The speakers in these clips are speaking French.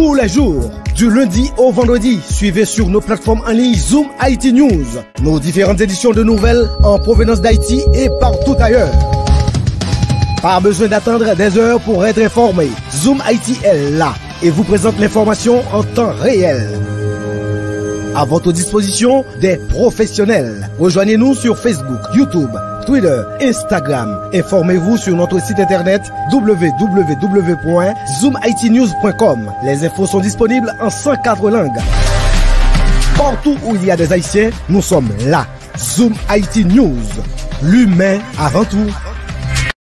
tous les jours. Du lundi au vendredi, suivez sur nos plateformes en ligne Zoom IT News, nos différentes éditions de nouvelles en provenance d'Haïti et partout ailleurs. Pas besoin d'attendre des heures pour être informé. Zoom IT est là et vous présente l'information en temps réel. À votre disposition, des professionnels. Rejoignez-nous sur Facebook, YouTube, Twitter, Instagram. Informez-vous sur notre site internet www.zoomitnews.com. Les infos sont disponibles en 104 langues. Partout où il y a des Haïtiens, nous sommes là. Zoom IT News. L'humain avant tout.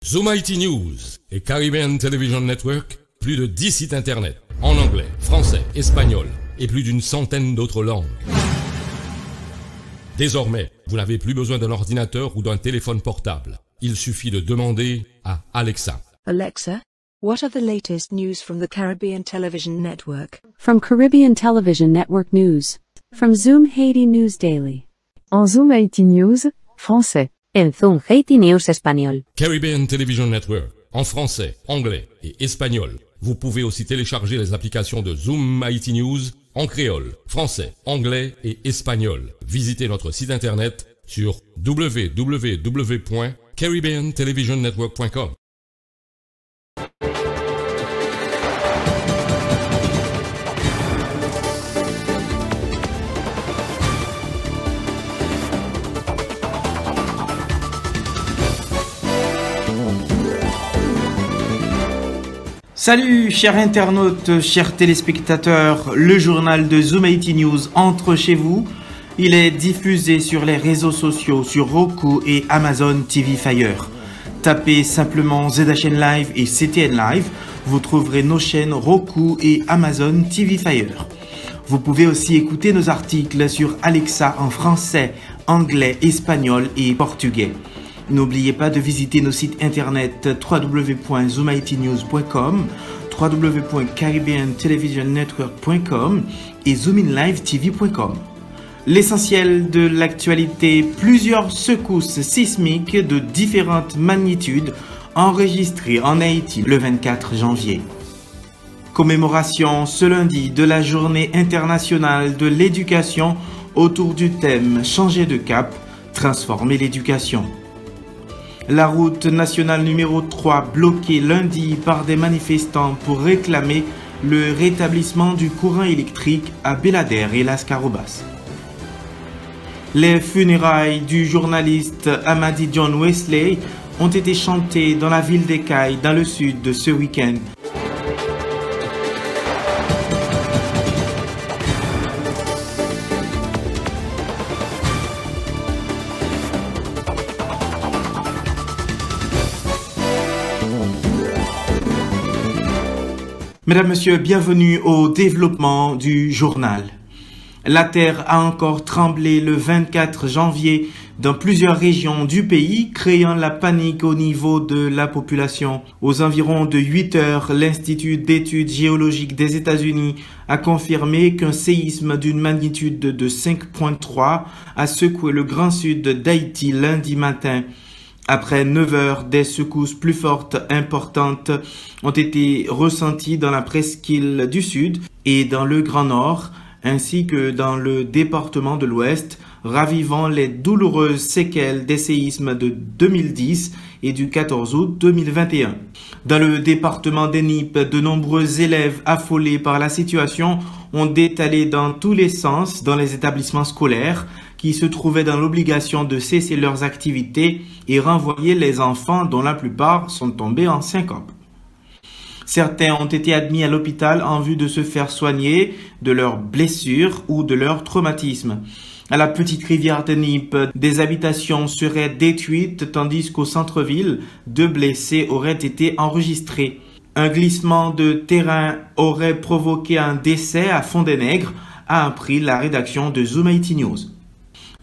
Zoom IT News et Caribbean Television Network, plus de 10 sites internet en anglais, français, espagnol et plus d'une centaine d'autres langues. Désormais, vous n'avez plus besoin d'un ordinateur ou d'un téléphone portable. Il suffit de demander à Alexa. Alexa, what are the latest news from the Caribbean Television Network? From Caribbean Television Network News. From Zoom Haiti News Daily. En Zoom Haiti News, français. En Zoom Haiti News espagnol. Caribbean Television Network, en français, anglais et espagnol. Vous pouvez aussi télécharger les applications de Zoom IT News en créole, français, anglais et espagnol. Visitez notre site internet sur www.caribbeantelevisionnetwork.com. Salut chers internautes, chers téléspectateurs, le journal de Zoom IT News entre chez vous. Il est diffusé sur les réseaux sociaux, sur Roku et Amazon TV Fire. Tapez simplement ZHN Live et CTN Live, vous trouverez nos chaînes Roku et Amazon TV Fire. Vous pouvez aussi écouter nos articles sur Alexa en français, anglais, espagnol et portugais. N'oubliez pas de visiter nos sites internet www.zoomitnews.com, www.caribbeantelevisionnetwork.com et zoominlivetv.com. L'essentiel de l'actualité, plusieurs secousses sismiques de différentes magnitudes enregistrées en Haïti le 24 janvier. Commémoration ce lundi de la journée internationale de l'éducation autour du thème Changer de cap, transformer l'éducation. La route nationale numéro 3 bloquée lundi par des manifestants pour réclamer le rétablissement du courant électrique à Belader et Las Carobas. Les funérailles du journaliste Amadi John Wesley ont été chantées dans la ville d'Ecaille dans le sud ce week-end. Mesdames, Messieurs, bienvenue au développement du journal. La terre a encore tremblé le 24 janvier dans plusieurs régions du pays, créant la panique au niveau de la population. Aux environs de 8 heures, l'Institut d'études géologiques des États-Unis a confirmé qu'un séisme d'une magnitude de 5.3 a secoué le grand sud d'Haïti lundi matin. Après 9 heures, des secousses plus fortes importantes ont été ressenties dans la presqu'île du Sud et dans le Grand Nord, ainsi que dans le département de l'Ouest, ravivant les douloureuses séquelles des séismes de 2010 et du 14 août 2021. Dans le département d'Enip, de nombreux élèves affolés par la situation ont détalé dans tous les sens dans les établissements scolaires, qui se trouvaient dans l'obligation de cesser leurs activités et renvoyer les enfants dont la plupart sont tombés en syncope. Certains ont été admis à l'hôpital en vue de se faire soigner de leurs blessures ou de leur traumatisme. À la petite rivière de Nip, des habitations seraient détruites tandis qu'au centre-ville, deux blessés auraient été enregistrés. Un glissement de terrain aurait provoqué un décès à Fond-des-Nègres, a appris la rédaction de Zoom News.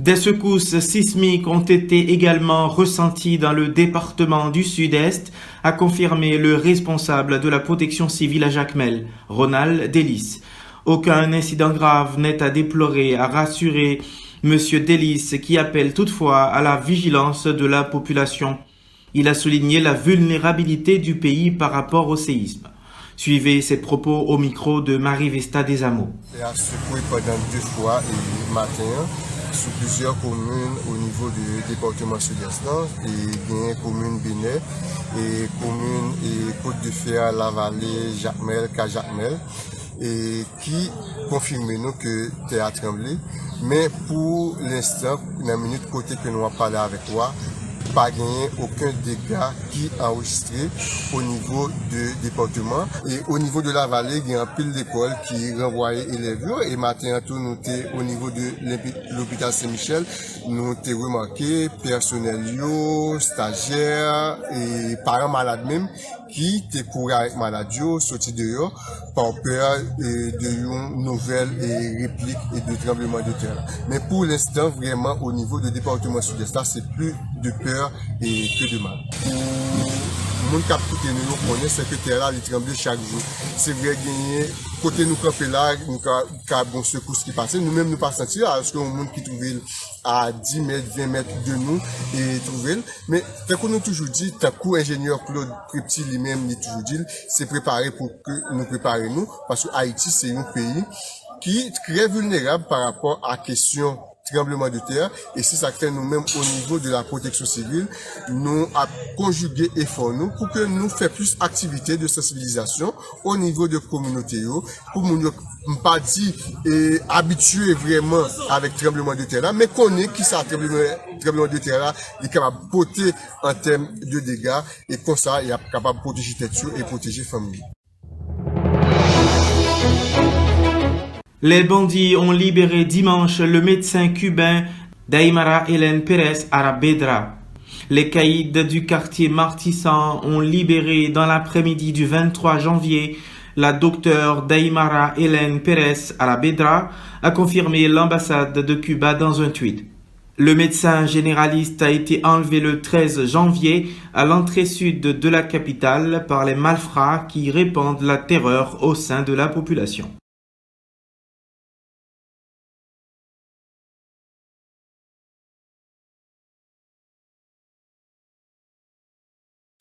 Des secousses sismiques ont été également ressenties dans le département du Sud-Est, a confirmé le responsable de la protection civile à Jacmel, Ronald Delis. Aucun incident grave n'est à déplorer, a rassuré M. Delis, qui appelle toutefois à la vigilance de la population. Il a souligné la vulnérabilité du pays par rapport au séisme. Suivez ces propos au micro de Marie Vesta Desamo. Il a secoué pendant deux fois et matin sou plusieurs komune ou nivou de departement sud-estan, e genye komune Benet, e komune e Kote de Fea, Lavalé, Jacmel, Kajakmel, e ki konfirme nou ke te atremble, men pou l'instant, nan minute kote ke nou ap pale avek wak, pas gagné aucun dégât qui enregistré au niveau du département. Et au niveau de la vallée, il y a un pile d'école qui renvoyait élèves. Et maintenant, tout nous au niveau de l'hôpital Saint-Michel, nous avons remarqué personnel, stagiaires et parents malades même qui te couru avec maladie, sorti dehors par peur de une nouvelle réplique et de tremblement de terre. Mais pour l'instant, vraiment, au niveau du département sud-est, c'est plus de peur et que de mal. Moun kap koute nou yo konen sekretè la li tremble chak jou. Se vre genye, kote nou kapè la, nou ka bon sekous ki pase, nou menm nou pa senti la, aske moun ki trouvel a 10 mèd, 20 mèd de nou, e trouvel. Men, fèkou nou toujou di, takou enjènyeur Claude Prepti li menm li toujou di, se prepare pou nou prepare nou, pasou Haiti se yon peyi ki kre vulnerab par rapport a kesyon tremblement de terre. Et c'est ça fait nous-mêmes au niveau de la protection civile, nous à conjuguer efforts nous pour que nous fassions plus d'activités de sensibilisation au niveau de communauté pour nous pas dit et habituer vraiment avec tremblement de terre mais qu'on est qui ça tremblement, de terre est capable de porter en termes de dégâts et comme ça il est capable de protéger tête et protéger famille. Les bandits ont libéré dimanche le médecin cubain Daimara Hélène Pérez Arabedra. Les caïds du quartier Martissan ont libéré dans l'après-midi du 23 janvier la docteure Daimara Hélène Pérez Arabedra, a confirmé l'ambassade de Cuba dans un tweet. Le médecin généraliste a été enlevé le 13 janvier à l'entrée sud de la capitale par les malfrats qui répandent la terreur au sein de la population.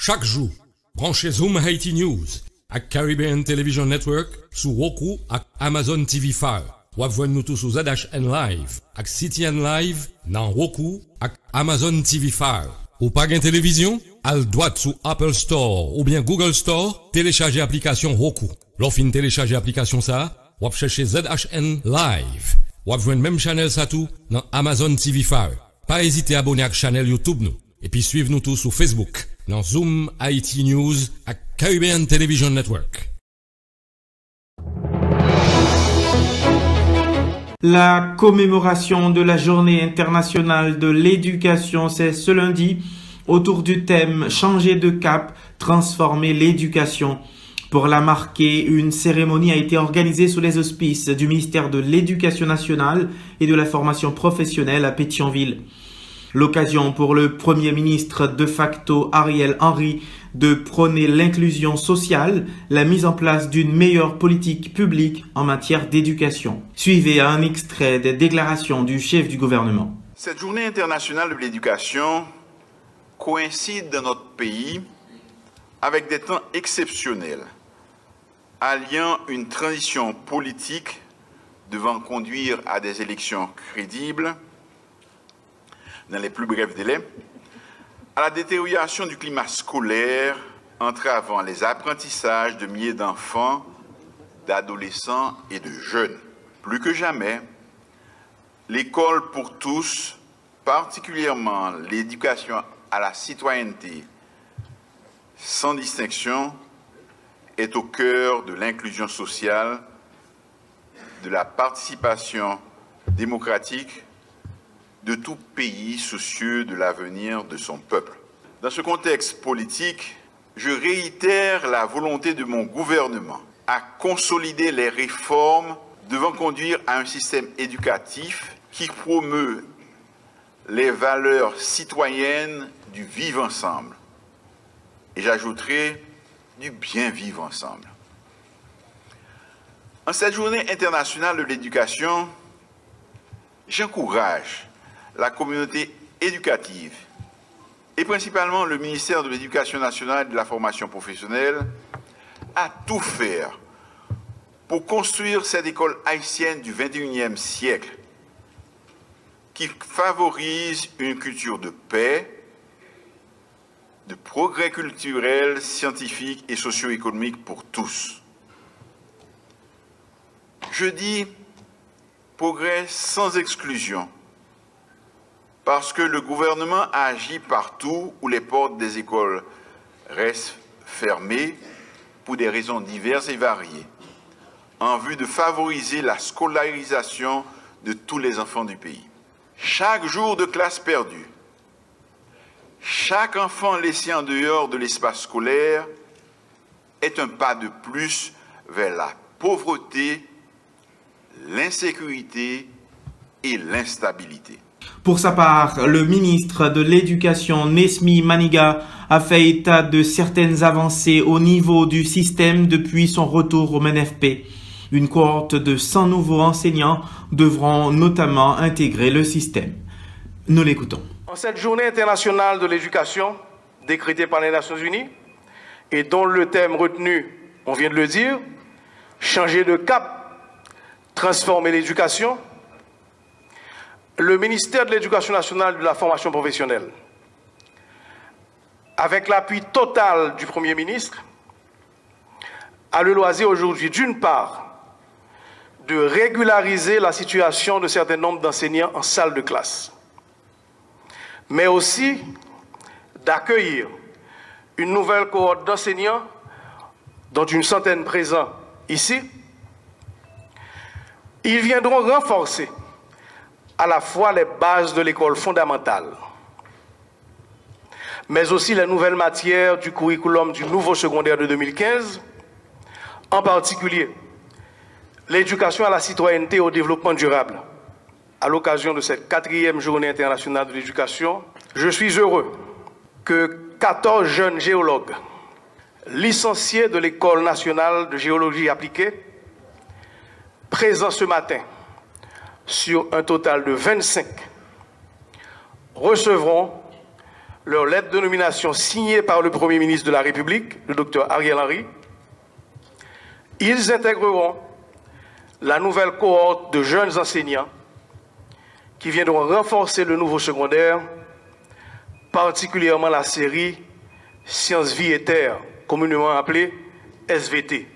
Chaque jour, branchez Zoom Haiti News à Caribbean Television Network sous Roku à Amazon TV Fire. Ou nous tous sous ZHN Live à CTN Live dans Roku à Amazon TV Fire. Ou pas gain télévision? Al droite sous Apple Store ou bien Google Store, téléchargez l'application Roku. L'offre télécharger l'application ça, ou chercher ZHN Live. Ou même channel ça tout dans Amazon TV Fire. Pas hésiter à abonner à la chaîne YouTube nous. Et puis suivez nous tous sur Facebook dans Zoom IT News à Caribbean Television Network. La commémoration de la journée internationale de l'éducation, c'est ce lundi autour du thème Changer de cap, transformer l'éducation. Pour la marquer, une cérémonie a été organisée sous les auspices du ministère de l'Éducation nationale et de la formation professionnelle à Pétionville. L'occasion pour le Premier ministre de facto Ariel Henry de prôner l'inclusion sociale, la mise en place d'une meilleure politique publique en matière d'éducation. Suivez un extrait des déclarations du chef du gouvernement. Cette journée internationale de l'éducation coïncide dans notre pays avec des temps exceptionnels, alliant une transition politique devant conduire à des élections crédibles, dans les plus brefs délais, à la détérioration du climat scolaire entravant les apprentissages de milliers d'enfants, d'adolescents et de jeunes. Plus que jamais, l'école pour tous, particulièrement l'éducation à la citoyenneté sans distinction, est au cœur de l'inclusion sociale, de la participation démocratique de tout pays soucieux de l'avenir de son peuple. Dans ce contexte politique, je réitère la volonté de mon gouvernement à consolider les réformes devant conduire à un système éducatif qui promeut les valeurs citoyennes du vivre ensemble. Et j'ajouterai du bien vivre ensemble. En cette journée internationale de l'éducation, j'encourage la communauté éducative et principalement le ministère de l'Éducation nationale et de la formation professionnelle à tout faire pour construire cette école haïtienne du 21e siècle qui favorise une culture de paix, de progrès culturel, scientifique et socio-économique pour tous. Je dis progrès sans exclusion, parce que le gouvernement agit partout où les portes des écoles restent fermées pour des raisons diverses et variées, en vue de favoriser la scolarisation de tous les enfants du pays. Chaque jour de classe perdue, chaque enfant laissé en dehors de l'espace scolaire est un pas de plus vers la pauvreté, l'insécurité et l'instabilité. Pour sa part, le ministre de l'Éducation, Nesmi Maniga, a fait état de certaines avancées au niveau du système depuis son retour au MNFP. Une cohorte de 100 nouveaux enseignants devront notamment intégrer le système. Nous l'écoutons. En cette journée internationale de l'éducation, décrétée par les Nations Unies, et dont le thème retenu, on vient de le dire, changer de cap, transformer l'éducation, le ministère de l'Éducation nationale et de la formation professionnelle, avec l'appui total du Premier ministre, a le loisir aujourd'hui, d'une part, de régulariser la situation de certains nombres d'enseignants en salle de classe, mais aussi d'accueillir une nouvelle cohorte d'enseignants, dont une centaine présents ici. Ils viendront renforcer à la fois les bases de l'école fondamentale, mais aussi les nouvelles matières du curriculum du nouveau secondaire de 2015, en particulier l'éducation à la citoyenneté et au développement durable. À l'occasion de cette quatrième journée internationale de l'éducation, je suis heureux que 14 jeunes géologues licenciés de l'École nationale de géologie appliquée, présents ce matin sur un total de 25, recevront leur lettre de nomination signée par le Premier ministre de la République, le docteur Ariel Henry. Ils intégreront la nouvelle cohorte de jeunes enseignants qui viendront renforcer le nouveau secondaire, particulièrement la série Sciences, Vie et Terre, communément appelée SVT.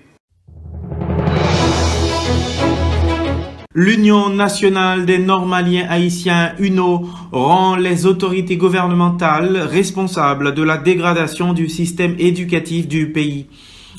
L'Union nationale des normaliens haïtiens UNO rend les autorités gouvernementales responsables de la dégradation du système éducatif du pays.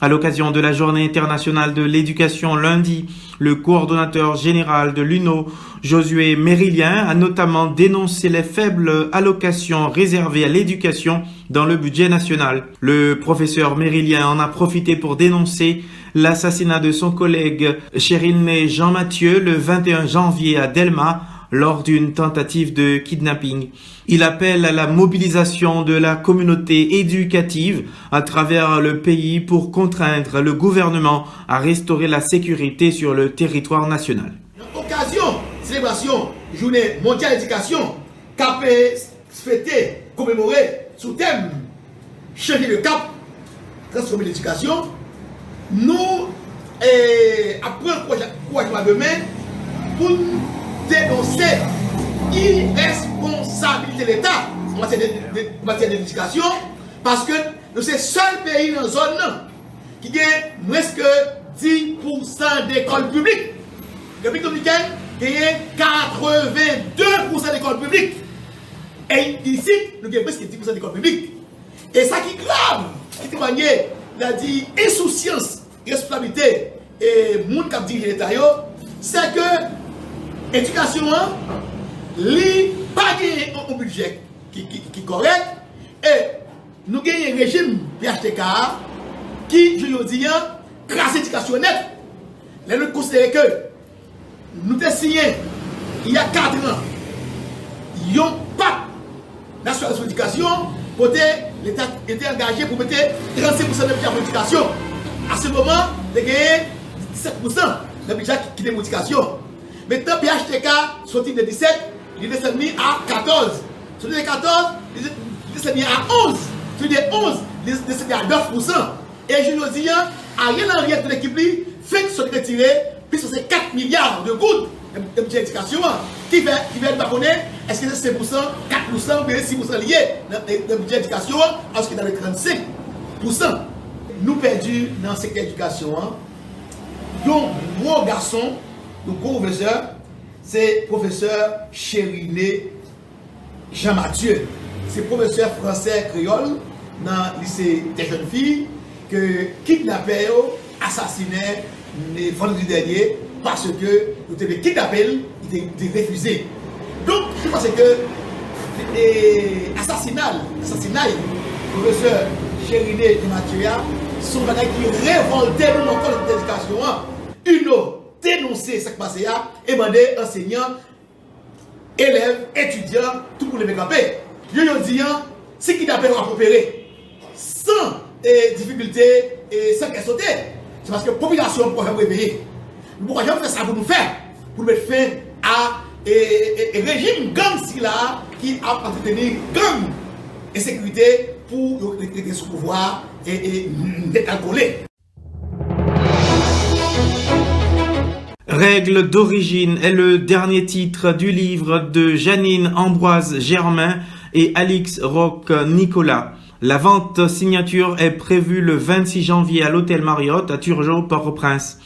À l'occasion de la journée internationale de l'éducation lundi, le coordonnateur général de l'UNO, Josué Mérilien, a notamment dénoncé les faibles allocations réservées à l'éducation dans le budget national. Le professeur Mérilien en a profité pour dénoncer l'assassinat de son collègue Cherilné Jean Mathieu le 21 janvier à Delma lors d'une tentative de kidnapping. Il appelle à la mobilisation de la communauté éducative à travers le pays pour contraindre le gouvernement à restaurer la sécurité sur le territoire national. Célébration, journée mondiale d'éducation, capé, fêté, commémoré sous thème changer le cap, transformer l'éducation. Nous, eh, demain, pour dénoncer l'irresponsabilité de l'État en matière d'éducation parce que nous sommes le seul pays dans la zone qui a presque 10% d'écoles publiques. Le République dominicaine a 82% d'écoles publiques. Et ici, nous avons presque 10% d'écoles publiques. Et ça qui est grave, qui témoigne, il a dit insouciance, responsabilité et monde qui a dirigé l'État, c'est que l'éducation, li pas un budget qui, qui, correct. Et nous gagnons un régime PHTK qui, je dis, grâce à l'éducation nette, nous considérons que nous avons signé il y a 4 ans, il n'y a pas national l'éducation, l'État était engagé pour mettre 35% de pour l'éducation. À ce moment, il y a 17% de budget qui est pour l'éducation. Maintenant, PHTK, sorti de 17, il est descendu à 14. Sur les 14, il est descendu à 11. Sur les 11, il est descendu à 9%. Et je nous dis, à rien en rien de l'équipe, fait ce retiré, puis c'est 4 milliards de gouttes de budget d'éducation. Qui va, qui va est-ce que c'est 5%, 4% ou bien 6% lié dans le budget d'éducation, parce qu'il est dans les 35%. Nous perdus dans cette éducation. Donc, gros garçon, le gros professeur, c'est professeur Chériné Jean-Mathieu. C'est professeur français créole dans le lycée des jeunes filles que kidnappé, assassiné le vendredi dernier parce que nous avons kidnappé, il était refusé. Donc, je pense que l'assassinat, l'assassinat, professeur Chériné Jean-Mathieu, sont des qui révoltaient nous encore l'éducation. Hein. Une dénoncer ce qui passe et demander enseignants, élèves, étudiants, tout pour les paix. Je dis, ce qui d'appel à opérer sans difficulté et sans qu'elle c'est parce que la population peut réveiller. Nous ne faire ça pour nous faire, pour mettre fin à un régime gang là qui a entretenu gang et sécurité pour rester sous pouvoir et, et décalcoler. Règle d'origine est le dernier titre du livre de Janine Ambroise Germain et Alix Roch Nicolas. La vente signature est prévue le 26 janvier à l'hôtel Marriott à Turgeau, Port-au-Prince.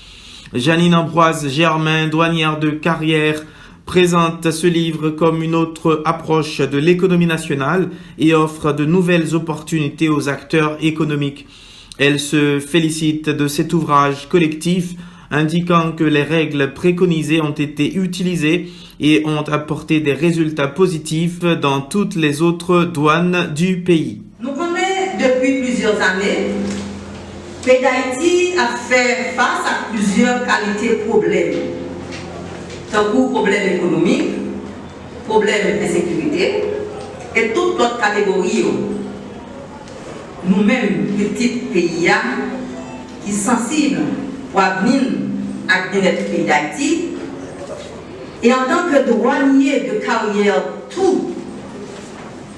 Janine Ambroise Germain, douanière de carrière, présente ce livre comme une autre approche de l'économie nationale et offre de nouvelles opportunités aux acteurs économiques. Elle se félicite de cet ouvrage collectif indiquant que les règles préconisées ont été utilisées et ont apporté des résultats positifs dans toutes les autres douanes du pays. Nous connaissons depuis plusieurs années que d'Haïti a fait face à plusieurs qualités problèmes. Tant que problèmes économiques, problèmes de sécurité et toute autre catégorie. Nous-mêmes, petits pays, qui sont sensibles pour venir à notre pays d'Haïti. Et en tant que douanier de carrière, tout,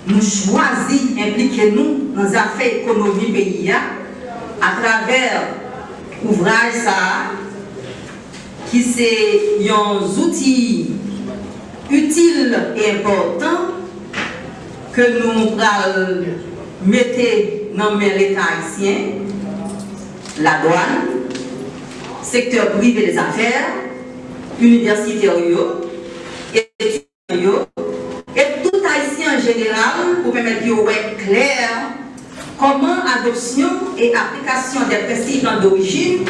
nous choisissons d'impliquer nous dans les affaires économiques pays à travers ouvrage ça, qui c'est un outil utile et important que nous mettons dans l'État haïtien, la douane, secteur privé des affaires, universitaires et et tout haïtien en général pour permettre de clair comment adoption et application des principes d'origine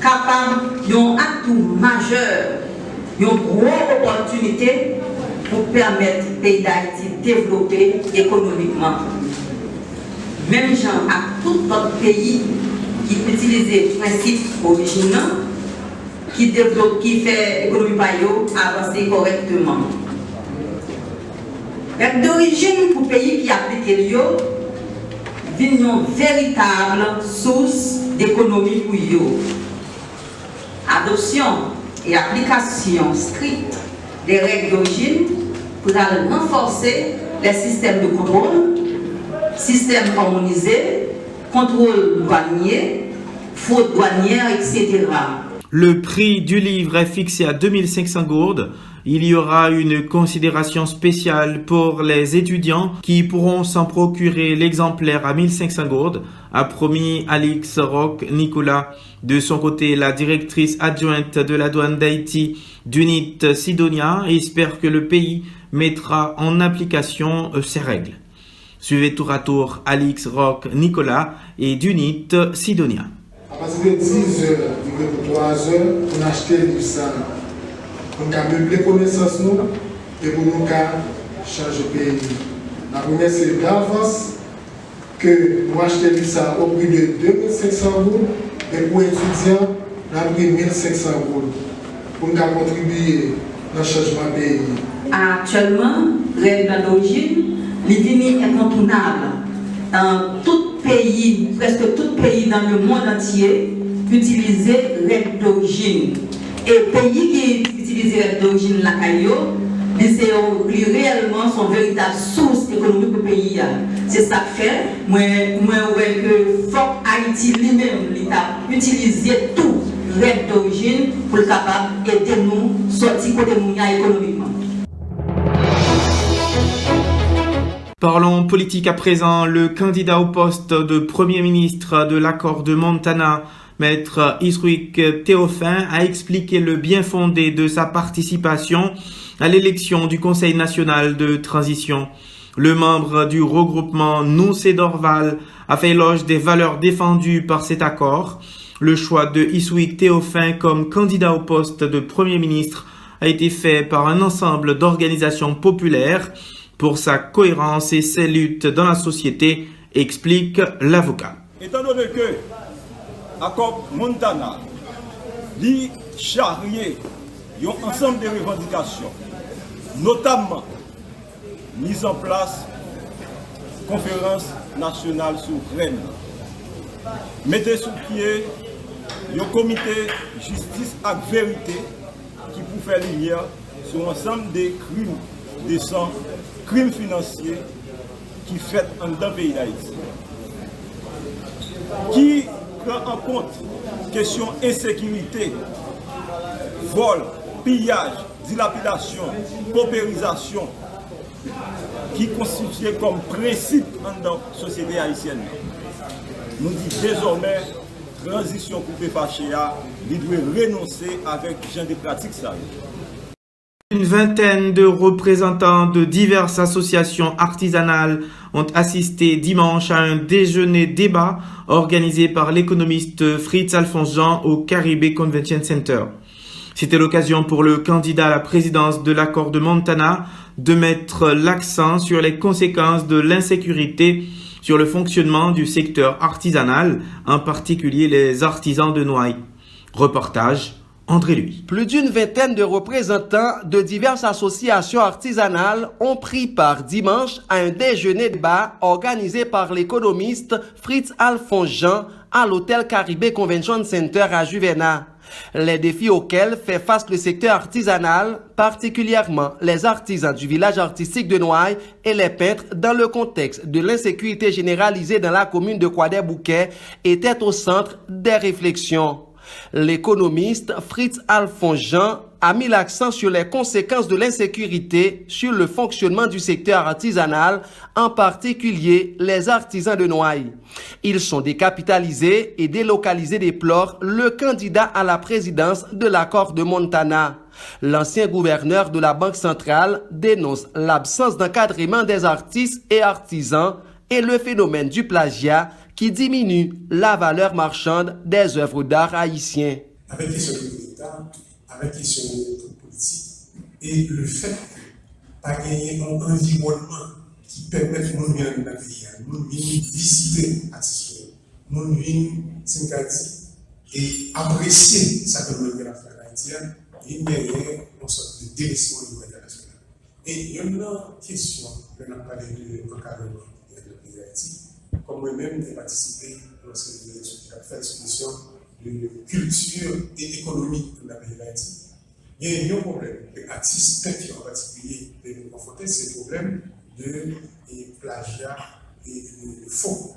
capable d'un atout majeur, une grosse opportunité pour permettre au pays d'Haïti de développer économiquement. Même gens à tout autre pays qui utilise les principes originaux, qui développe, qui fait l'économie payo avancer correctement. D'origine pour pays qui appliquent l'IO, une véritable source d'économie pour eux. Adoption et application stricte des règles d'origine pour renforcer les systèmes de contrôle, systèmes harmonisés, contrôle douanier, faute douanière, etc. Le prix du livre est fixé à 2500 gourdes. Il y aura une considération spéciale pour les étudiants qui pourront s'en procurer l'exemplaire à 1500 gourdes, a promis Alix Rock Nicolas. De son côté, la directrice adjointe de la douane d'Haïti, Dunit Sidonia, espère que le pays mettra en application euh, ces règles. Suivez tour à tour Alix, Rock, Nicolas et Dunit Sidonia. À partir de 10 heures, pour 3 heures, on a acheté du sang. On a meubler connaissance nous et pour nous changer le pays. La première, c'est d'avance que nous achetons du sang au prix de 2500 euros et pour étudiants, on a pris 1500 euros pour nous contribuer dans le changement du pays. Actuellement, règle d'origine les incontournable dans pays, presque tout pays dans le monde entier, utiliser règles d'origine. Et pays qui utilisent règles d'origine, la CAIO, c'est réellement son véritable source économique du pays. c'est ça que fait. Moi, moi, ouais, que Haïti lui-même, l'État, utiliser tout rêve d'origine pour le capable d'aider nous sortir côté économiquement. Parlons politique à présent. Le candidat au poste de Premier ministre de l'accord de Montana, Maître Isruik Théophin, a expliqué le bien fondé de sa participation à l'élection du Conseil national de transition. Le membre du regroupement Noussé Dorval a fait éloge des valeurs défendues par cet accord. Le choix de Iswick Théophin comme candidat au poste de Premier ministre a été fait par un ensemble d'organisations populaires pour sa cohérence et ses luttes dans la société, explique l'avocat. Étant donné que l'accord Montana lit charrier un ensemble de revendications, notamment mise en place conférence nationale souveraine. Mettez sous pied le comité justice et vérité qui peut faire lumière sur l'ensemble des crimes des crimes financiers qui fait en dans pays d'Haïti. Qui prend en compte question insécurité, vol, pillage, dilapidation, paupérisation, qui constituait comme principe dans la société haïtienne. Nous disons désormais, transition coupée par Chéa, il doit renoncer avec gens de pratiques. Une vingtaine de représentants de diverses associations artisanales ont assisté dimanche à un déjeuner débat organisé par l'économiste Fritz Alphonse Jean au Caribé Convention Center. C'était l'occasion pour le candidat à la présidence de l'accord de Montana de mettre l'accent sur les conséquences de l'insécurité sur le fonctionnement du secteur artisanal, en particulier les artisans de Noailles. Reportage Plus d'une vingtaine de représentants de diverses associations artisanales ont pris part dimanche à un déjeuner de bas organisé par l'économiste Fritz Alphonse Jean à l'hôtel Caribé Convention Center à Juvena. Les défis auxquels fait face le secteur artisanal, particulièrement les artisans du village artistique de Noailles et les peintres dans le contexte de l'insécurité généralisée dans la commune de Croix-des-Bouquets, étaient au centre des réflexions. L'économiste Fritz Alphonse a mis l'accent sur les conséquences de l'insécurité sur le fonctionnement du secteur artisanal, en particulier les artisans de Noailles. Ils sont décapitalisés et délocalisés déplore le candidat à la présidence de l'accord de Montana. L'ancien gouverneur de la Banque centrale dénonce l'absence d'encadrement des artistes et artisans et le phénomène du plagiat qui diminue la valeur marchande des œuvres d'art haïtiens. Avec avec question politique et le fait pas gagner un environnement qui permet de nous venir dans pays, nous venir visiter l'artiste, nous venir et apprécier ce que nous avons fait haïtien, il y a une sorte de délaissement au niveau international. Et il y a une question, on a parlé de l'encadrement de pays d'Haïti, comme moi-même, j'ai participé j'ai fait l'exposition de culture et économie de la pays d'Haïti. Il y a un problème. Les artistes qui en particulier de nous confronter, c'est le problème de plagiat et de faux.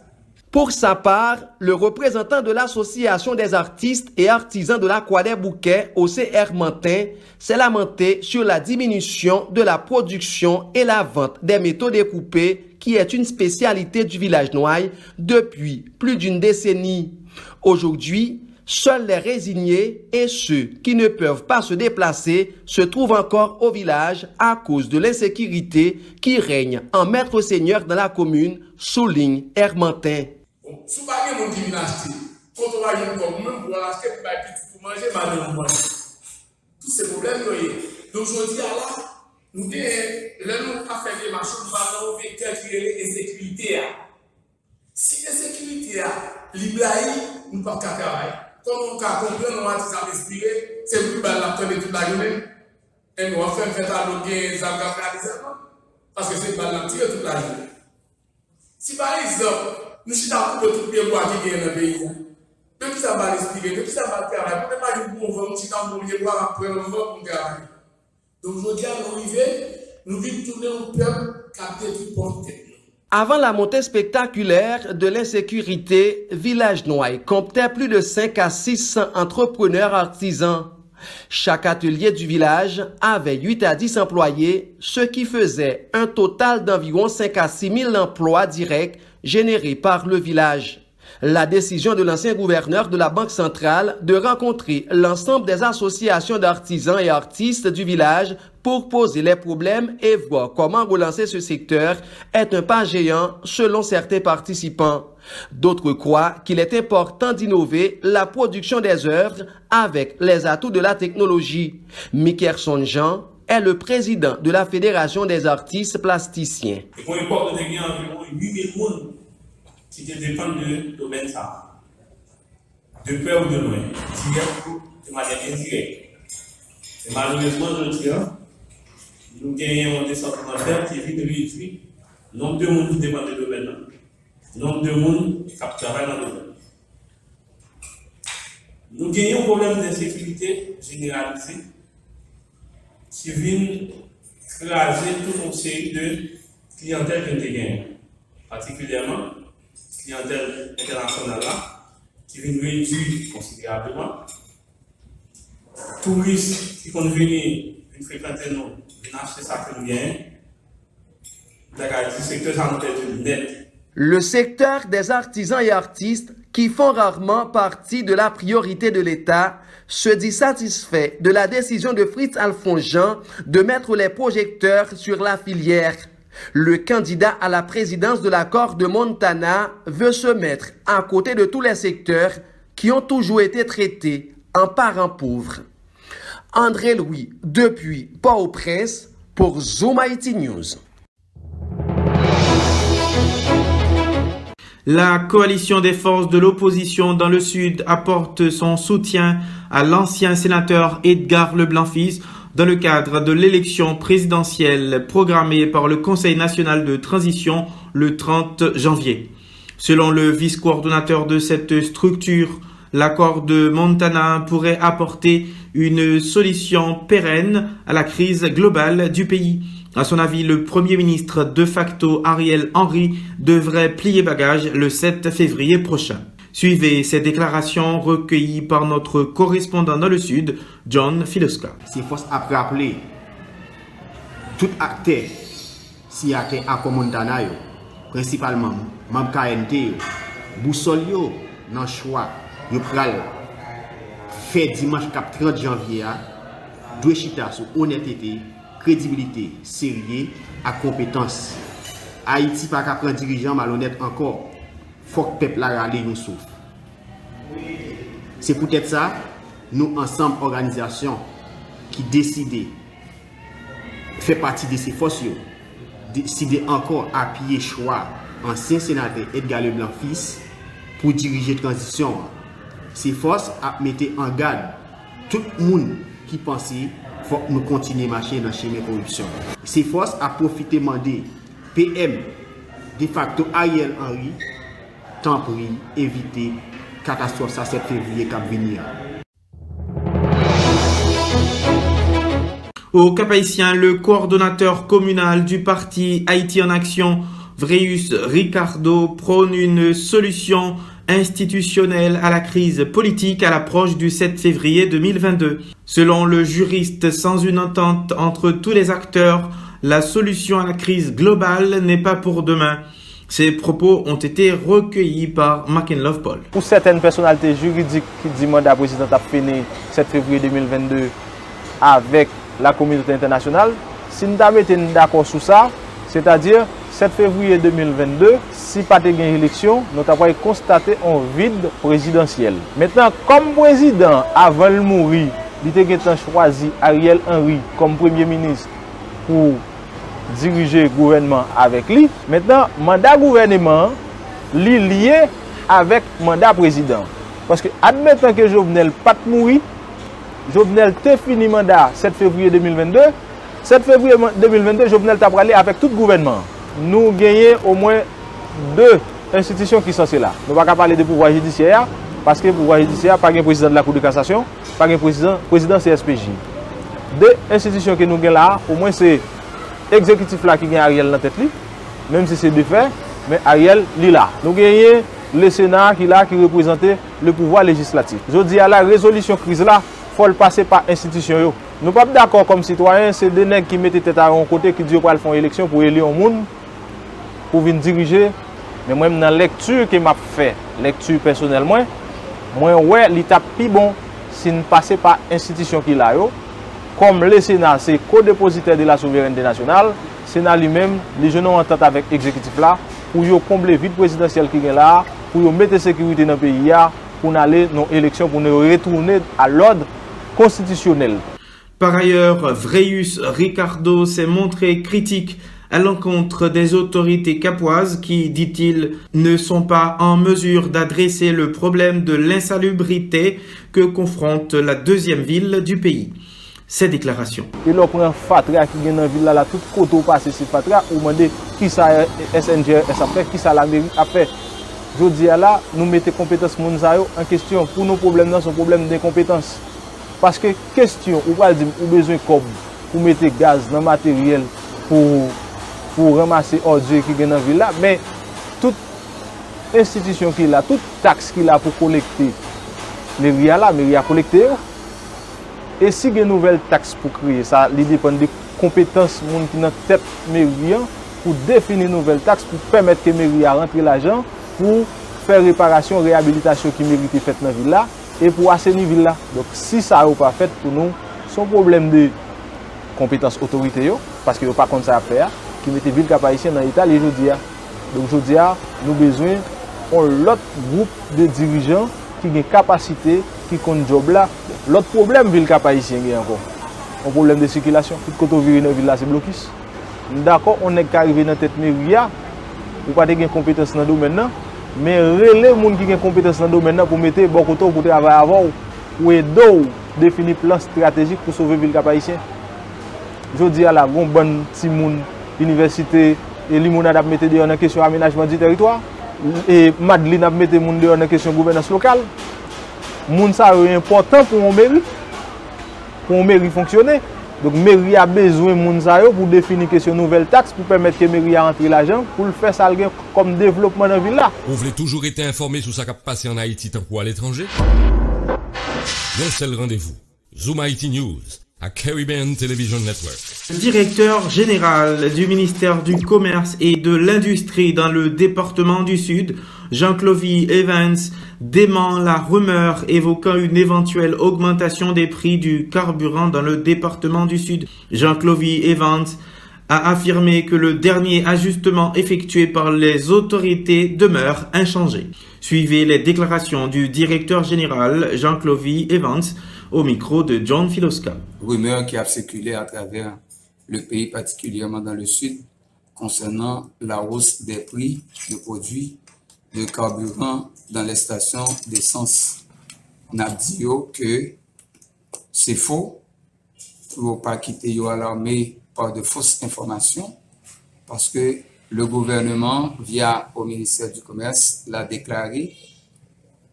Pour sa part, le représentant de l'Association des artistes et artisans de la Croix des Bouquets, OCR Mantin, s'est lamenté sur la diminution de la production et la vente des métaux découpés, qui est une spécialité du village Noailles depuis plus d'une décennie. Aujourd'hui, Seuls les résignés et ceux qui ne peuvent pas se déplacer se trouvent encore au village à cause de l'insécurité qui règne en maître seigneur dans la commune, souligne Hermantin. Tous ces problèmes, nous avons fait des marches, nous avons vecteur qui est l'insécurité. Si l'insécurité est libre, nous ne pouvons pas travailler. Comme on comprend, on va ça respirer, c'est plus bas la de toute la journée. Et nous, on fait un fait à l'eau, des Parce que c'est pas la la journée. Si par exemple, nous sommes pour tout le bois qui est dans le pays, de qui ça va respirer, de va va, va travailler. Donc, je dis à arriver, nous vivons tourner un peuple a tout porté. Avant la montée spectaculaire de l'insécurité, Village Noailles comptait plus de 5 à 600 entrepreneurs artisans. Chaque atelier du village avait 8 à 10 employés, ce qui faisait un total d'environ 5 à 6 000 emplois directs générés par le village. La décision de l'ancien gouverneur de la Banque centrale de rencontrer l'ensemble des associations d'artisans et artistes du village pour poser les problèmes et voir comment relancer ce secteur est un pas géant selon certains participants. D'autres croient qu'il est important d'innover la production des œuvres avec les atouts de la technologie. Mickerson Jean est le président de la Fédération des artistes plasticiens. Pour importe de environ 8000 personnes qui dépendent de domaine ça. De près ou de loin, direct ou de manière indirecte. Et malheureusement, je tiens, nous gagnons des sentiments qui vite réduit le nombre de monde qui dépendent de domaine, le nombre de monde qui travaillent dans le domaine. Nous gagnons un problème d'insécurité généralisée qui vient craser toute une série de clientèle que nous gagnons, particulièrement clientèle internationale qui vient réduire considérablement. Touristes qui vont venir fréquenter nous, venir acheter ça que nous. Le secteur des artisans et artistes qui font rarement partie de la priorité de l'État se dit satisfait de la décision de Fritz Alphonse Jean de mettre les projecteurs sur la filière. Le candidat à la présidence de l'accord de Montana veut se mettre à côté de tous les secteurs qui ont toujours été traités en parents pauvres. André Louis, depuis Port-au-Prince, pour Zoom IT News. La coalition des forces de l'opposition dans le Sud apporte son soutien à l'ancien sénateur Edgar Leblanc-Fils dans le cadre de l'élection présidentielle programmée par le Conseil national de transition le 30 janvier. Selon le vice-coordonnateur de cette structure, l'accord de Montana pourrait apporter une solution pérenne à la crise globale du pays. À son avis, le Premier ministre de facto Ariel Henry devrait plier bagage le 7 février prochain. Suivez ces déclarations recueillies par notre correspondant dans le Sud, John Filoska. C'est faut rappeler tout acteur si a à Montana, principalement membre KNT, boussole dans le choix, yo pral fait dimanche 30 janvier, doit chita sur honnêteté, crédibilité, sérieux à compétence. Haïti pas qu'à prendre dirigeant malhonnête encore. Faut que le peuple a râlé nous souffre. C'est peut-être ça, nous ensemble organisation qui décident fait partie de ces forces, décider encore appuyer choix ancien sénateur Edgar Leblanc fils pour diriger la transition. Ces forces a mis en garde tout le monde qui pensait faut nous continuer à marcher dans le chemin de corruption. Ces forces a profité demander PM de facto Ariel Henry tant pour éviter catastrophe ça 7 février qui venir. Au Cap Haïtien, le coordonnateur communal du parti Haïti en Action, Vreus Ricardo, prône une solution institutionnelle à la crise politique à l'approche du 7 février 2022. Selon le juriste, sans une entente entre tous les acteurs, la solution à la crise globale n'est pas pour demain. Ces propos ont été recueillis par Love Paul. Pour certaines personnalités juridiques qui disent mandat président a fini 7 février 2022 avec la communauté internationale, si nous avons d'accord sur ça, c'est-à-dire 7 février 2022, si pas de élection, nous avons constaté un vide présidentiel. Maintenant, comme président, avant de mourir, il a choisi Ariel Henry comme premier ministre pour diriger le gouvernement avec lui. Maintenant, mandat gouvernement li lié avec mandat président. Parce que, admettant que Jovenel pas mourir, Jovenel te fini mandat 7 février 2022, 7 février 2022, Jovenel t'a parlé avec tout le gouvernement. Nous gagnons au moins deux institutions qui sont là. Nous ne pouvons pas parler de pouvoir judiciaire, parce que le pouvoir judiciaire, pas un président de la Cour de cassation, pas un président, président CSPJ. Deux institutions que nous avons là, au moins c'est ekzekutif la ki gen Ariel nan tet li, menm se se defen, men Ariel li la. Nou genye le Senat ki la ki reprezentè le pouvoi legislatif. Jodi a la rezolisyon kriz la, fol pase pa institisyon yo. Nou pap d'akor kom sitwayen, se denèk ki mette tèt a an kote ki diyo pral fon eleksyon pou eli yon moun, pou vin dirije, men mwen nan lektur ke map fè, lektur personel mwen, mwen wè li tap pi bon si n pase pa institisyon ki la yo, kom le Senat se ko-deposite de la souverenite nasyonal, Senat li men, li jenon an tat avèk ekzekitif la, pou yo komble vide prezidentiel ki gen la, pou yo mette sekirite nan peyi ya, pou nan le non eleksyon, pou nou retourne a l'od konstitisyonel. Par ailleurs, Vreus Ricardo s'est montré critique à l'encontre des autorités capoises qui, dit-il, ne sont pas en mesure d'adresser le problème de l'insalubrité que confronte la deuxième ville du pays. Ces déclarations. Et là, prend Fatra qui vient dans la ville, là, tout côté passe c'est Fatra, ou demande qui ça SNGS a fait, qui ça la mairie a fait. Je dis là, nous mettons compétences en question. Pour nos problèmes, non, sont problème d'incompétence. Parce que question, ou pas dire, ou besoin comme pour mettre gaz dans le matériel pour, pour ramasser ordures qui est dans la ville là, mais toute institution qui est là, toute taxe qui est là pour collecter, les RIA là. Et si il y a une nouvelle taxe pour créer, ça dépend des compétences qui sont dans tête mairie pour définir une nouvelle taxe pour permettre que mairie rentre l'argent pour faire réparation, réhabilitation qui mérite faite dans la ville là et pour assainir la ville là. Donc si ça n'est pas fait pour nous, son problème de compétence autorité, parce que pas contre ça à faire, qui mettait ville cap haïtien dans l'État aujourd'hui. Donc aujourd'hui, nous avons besoin d'un autre groupe de dirigeants qui ont capacité, qui ont job Lot problem vil kap Haitien gen ankon. On problem de sikilasyon. Tout koto viri nan vil la se blokis. D'akon, on ek karive nan tet meri ya. Ou pati gen kompetens nan do men nan. Men rele moun ki gen kompetens nan do men nan pou mette bokoto pou te avay avaw. Ou e do defini plan strategik pou sove vil kap Haitien. Jodi ala, goun ban timoun, universite, e limoun adap mette de yon an kesyon aminajman di teritwa. E madlin ap mette moun de yon an kesyon gouvenans lokal. Moun sa yon important pou moun meri, pou moun meri fonksyone. Donc, mairie a besoin de ça pour définir question nouvelle taxe pour permettre que mairie a rentrer l'argent pour le faire ça comme développement dans la ville là. Vous voulez toujours être informé sur ce qui a passé en Haïti tant qu'à l'étranger? Un seul rendez-vous. Zoom Haïti News à Caribbean Television Network. Le directeur général du ministère du Commerce et de l'Industrie dans le département du Sud, Jean-Clovy Evans, dément la rumeur évoquant une éventuelle augmentation des prix du carburant dans le département du Sud. Jean-Clovy Evans a affirmé que le dernier ajustement effectué par les autorités demeure inchangé. Suivez les déclarations du directeur général Jean-Clovy Evans au micro de John Filoska. Rumeur qui a circulé à travers le pays, particulièrement dans le sud, concernant la hausse des prix de produits de carburant dans les stations d'essence. N'a dit que c'est faux pour pas quitter alarmé par de fausses informations parce que le gouvernement, via au ministère du Commerce, l'a déclaré,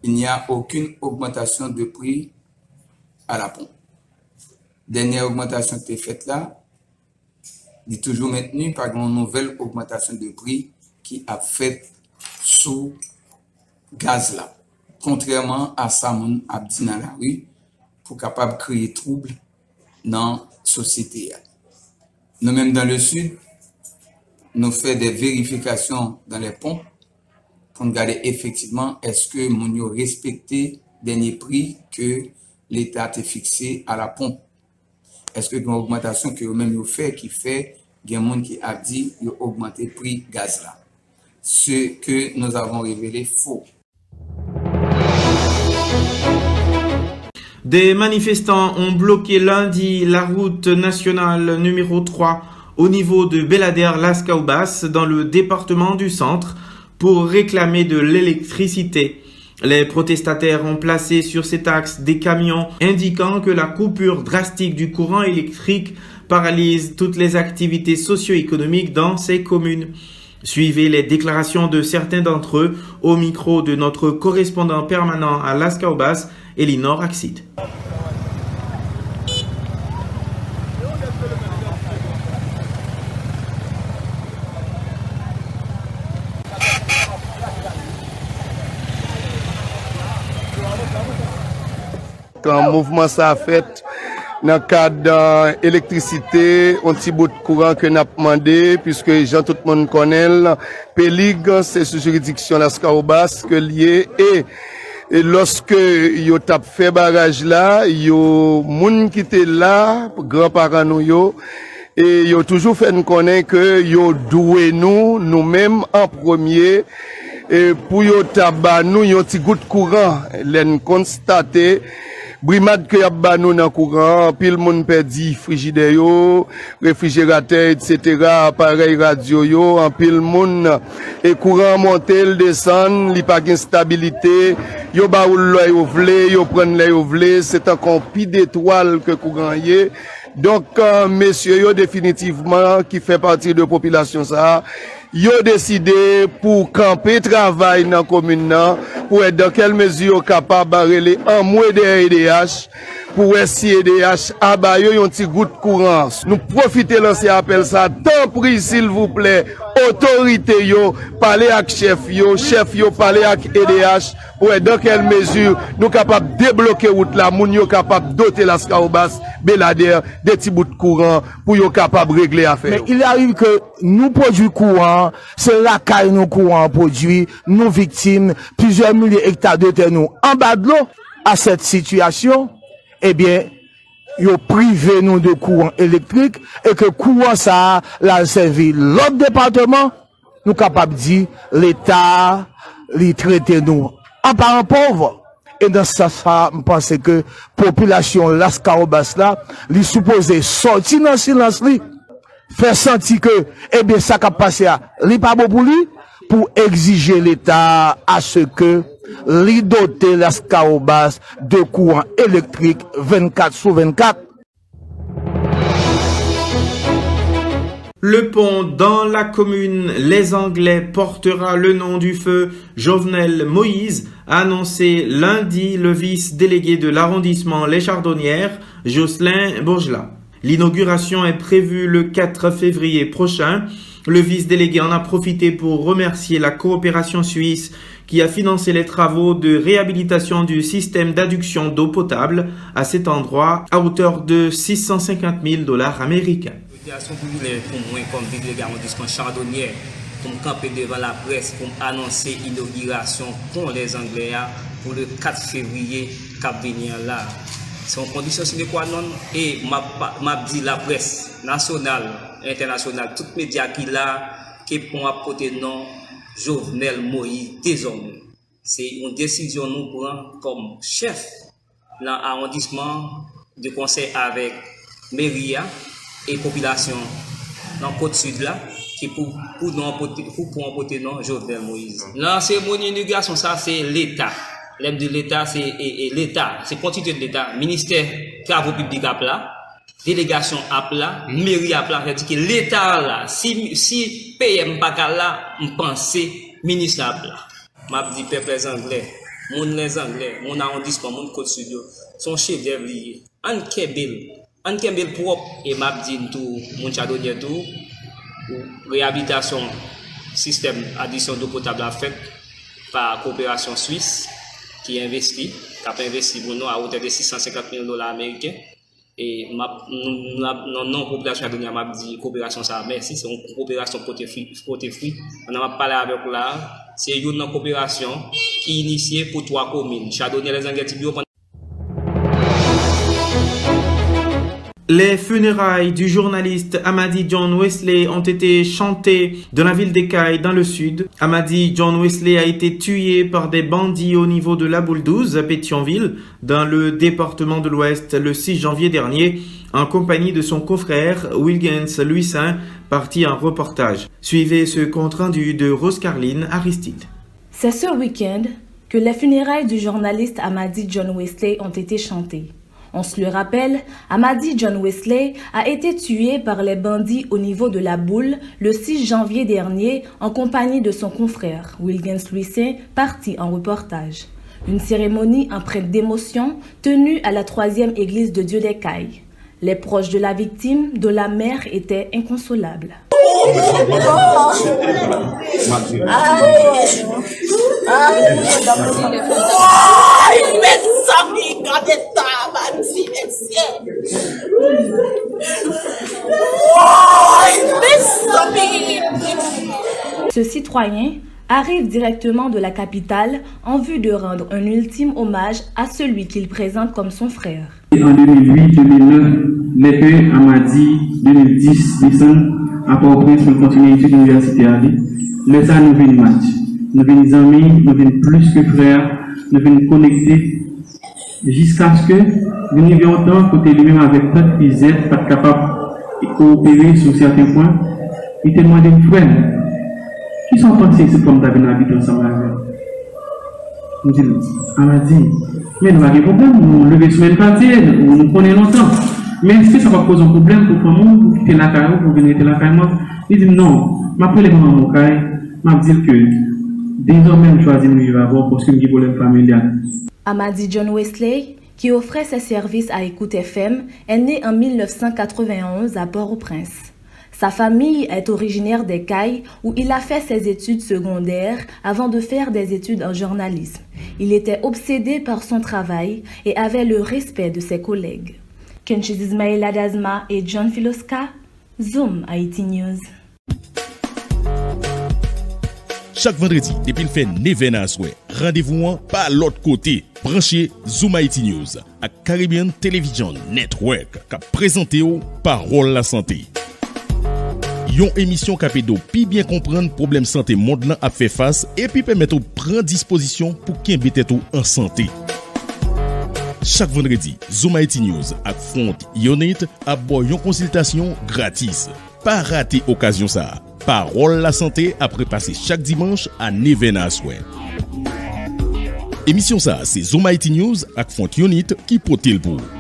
il n'y a aucune augmentation de prix à la pompe. Dernière augmentation qui est faite là, est toujours maintenue par une nouvelle augmentation de prix qui a fait sou gaz la. Kontreman a sa moun ap di nan la ri pou kapab kreye trouble nan sosyete ya. Nou menm dan le sud, nou fè de verifikasyon dan le pon pou nou gade efektiveman eske moun yo respekte denye pri ke l'Etat te fikse a la pon. Eske gen augmentation ki yo menm yo fè ki fè gen moun ki ap di yo augmente pri gaz la. Ce que nous avons révélé faux. Des manifestants ont bloqué lundi la route nationale numéro 3 au niveau de Belader Las Caubas dans le département du centre pour réclamer de l'électricité. Les protestataires ont placé sur cet axe des camions indiquant que la coupure drastique du courant électrique paralyse toutes les activités socio-économiques dans ces communes. Suivez les déclarations de certains d'entre eux au micro de notre correspondant permanent à Las Caobas, Elinor Axid. Quand mouvement ça fait, nan kad elektrisite, on ti bout kouran ke nap mande, piske jan tout moun konel, pelig se sou juridiksyon la Skaobas ke liye, e loske yo tap fe baraj la, yo moun ki te la, gran paran nou yo, e yo toujou fè nou konen ke yo douwe nou, nou menm an promye, e pou yo tap ba nou, yo ti gout kouran, len konstate, Brimad ke yap ba nou nan kouran, pil moun pedi frigide yo, refrigerate, etc., aparey radio yo, an pil moun e kouran monte, l desan, li pak instabilite, yo ba ou l yo vle, yo pren l yo vle, se tan kon pi detwal ke kouran ye. Donk, euh, mesye yo definitivman ki fe pati de popilasyon sa, yo deside pou kampe travay nan komune nan, pou et dan kel mezi yo kapab barele an mwe de EDH, pou esi EDH abayo yon ti gout kourans. Nou profite lan se apel sa, tan pri sil vouple, otorite yo, pale ak chef yo, chef yo pale ak EDH, pou et dan kel mezi nou kapab debloke wout la, moun yo kapab dote las kaoubas, belader, de ti bout kourans, pou yo kapab regle afer. Men il arrive ke nou podjou kourans, se lakay nou kourans podjou, nou viktim, pizye milye hektar de ten nou, an badlo, a set situasyon, ebyen, yo prive nou de kouan elektrik, e ke kouan sa la servi lot departement, nou kapap di, l'Etat li trete nou an paran povre, e dan sa sa, mpense ke populasyon las karobas la, li suppose sorti nan silans li, fe senti ke, ebyen sa kap pase a, li pa bo pou li, pou exige l'Etat a se ke li dote las de kouan elektrik 24 sous 24. Le pont dans la commune Les Anglais portera le nom du feu Jovenel Moïse, a annoncé lundi le vice-délégué de l'arrondissement Les Chardonnières, Jocelyn Bourgelat. L'inauguration est prévue le 4 février prochain. Le vice-délégué en a profité pour remercier la coopération suisse qui a financé les travaux de réhabilitation du système d'adduction d'eau potable à cet endroit à hauteur de 650 000 dollars américains. pour me camper devant la presse pour annoncer l'inauguration pour les Anglais pour le 4 février qui venir là. C'est une condition sine qua non et m'a dit la presse nationale international, tout média qui l'a, qui pour apporter non Jovenel Moïse désormais. C'est une décision nous prenons comme chef dans l'arrondissement de conseil avec Méria et population dans le côte sud là qui pour pour nous apporter pour, pour apporter non Jovenel Moïse. La cérémonie d'inauguration ça c'est l'État. L'aide de l'État c'est l'État, c'est quantité de l'État, ministère travaux publics à Delegasyon ap la, meri ap la, kè di ki l'Etat la, si, si peye mbaka la, mpense, minis la ap la. Map di pepe les Anglè, moun les Anglè, moun arrondisman, moun kote studio, son chef dev liye. An kebel, an kebel prop, e map di ntou, moun chado nye tou, rehabilitasyon sistem adisyon do potab la fèk pa koopérasyon Suisse ki investi, kap investi moun nou a ote de 650 milyon dola Ameriken. Et non, non, population a m'a dit coopération ça, merci, c'est une coopération côté fruit. On a parlé avec là, c'est une coopération qui est initiée pour trois communes. Chardonnay les Anguettes Les funérailles du journaliste Amadi John Wesley ont été chantées dans la ville d'Ekaï, dans le sud. Amadi John Wesley a été tué par des bandits au niveau de la Boule 12 à Pétionville, dans le département de l'Ouest, le 6 janvier dernier, en compagnie de son confrère Wilgens Louisin, parti en reportage. Suivez ce compte-rendu de Rose Carline Aristide. C'est ce week-end que les funérailles du journaliste Amadi John Wesley ont été chantées. On se le rappelle, Amadi John Wesley a été tué par les bandits au niveau de la boule le 6 janvier dernier en compagnie de son confrère Wilgens Louisin, parti en reportage. Une cérémonie empreinte d'émotion tenue à la troisième église de Dieu des Cailles. Les proches de la victime, de la mère, étaient inconsolables. Ce citoyen arrive directement de la capitale en vue de rendre un ultime hommage à celui qu'il présente comme son frère. En 2008-2009, l'EPE Amadi 2010 décembre à Port-au-Prince, nous continuons l'étude universitaire. Laissez nous venir match. Nous venons amis, nous venons plus que frères, nous venons connectés jusqu'à ce que nous arrivions au temps côté lui-même avec tant de pas capable de coopérer sur certains points. Il te demandé une frère qui sont pensés c'est comme David habite ensemble avec Nous disons, Amadi, mais nous avons des problèmes, nous levons semaine passée, nous connaissons longtemps. Mais est-ce que ça va poser un problème pour le monde, pour quitter la carrière, pour venir de la carrière? Il dit non, je m'appelle mon caille, je dit que désormais je choisis de vivre avant parce que j'ai problème familial. Amadi John Wesley, qui offrait ses services à Écoute FM, est né en 1991 à Port-au-Prince. Sa famille est originaire des Cailles où il a fait ses études secondaires avant de faire des études en journalisme. Il était obsédé par son travail et avait le respect de ses collègues. Kenchis Ismail Adazma et John Filoska, Zoom Haiti News. Chaque vendredi, depuis le fait Nevena rendez-vous pas l'autre côté. Branchez Zoom Haiti News à Caribbean Television Network, qui présenté au Parole la Santé. Yon émission qui do pi bien comprendre problème santé monde là a fait face et puis permettre ou prendre disposition pour qu'il tout en santé. Chaque vendredi, Zoom IT News ak Font Unit a une consultation gratis. Pas rater occasion ça. Parol la Santé apre pase chak dimanche a neve nan aswe. Emisyon sa se Zomaiti News ak Fontyonit ki pote l pou.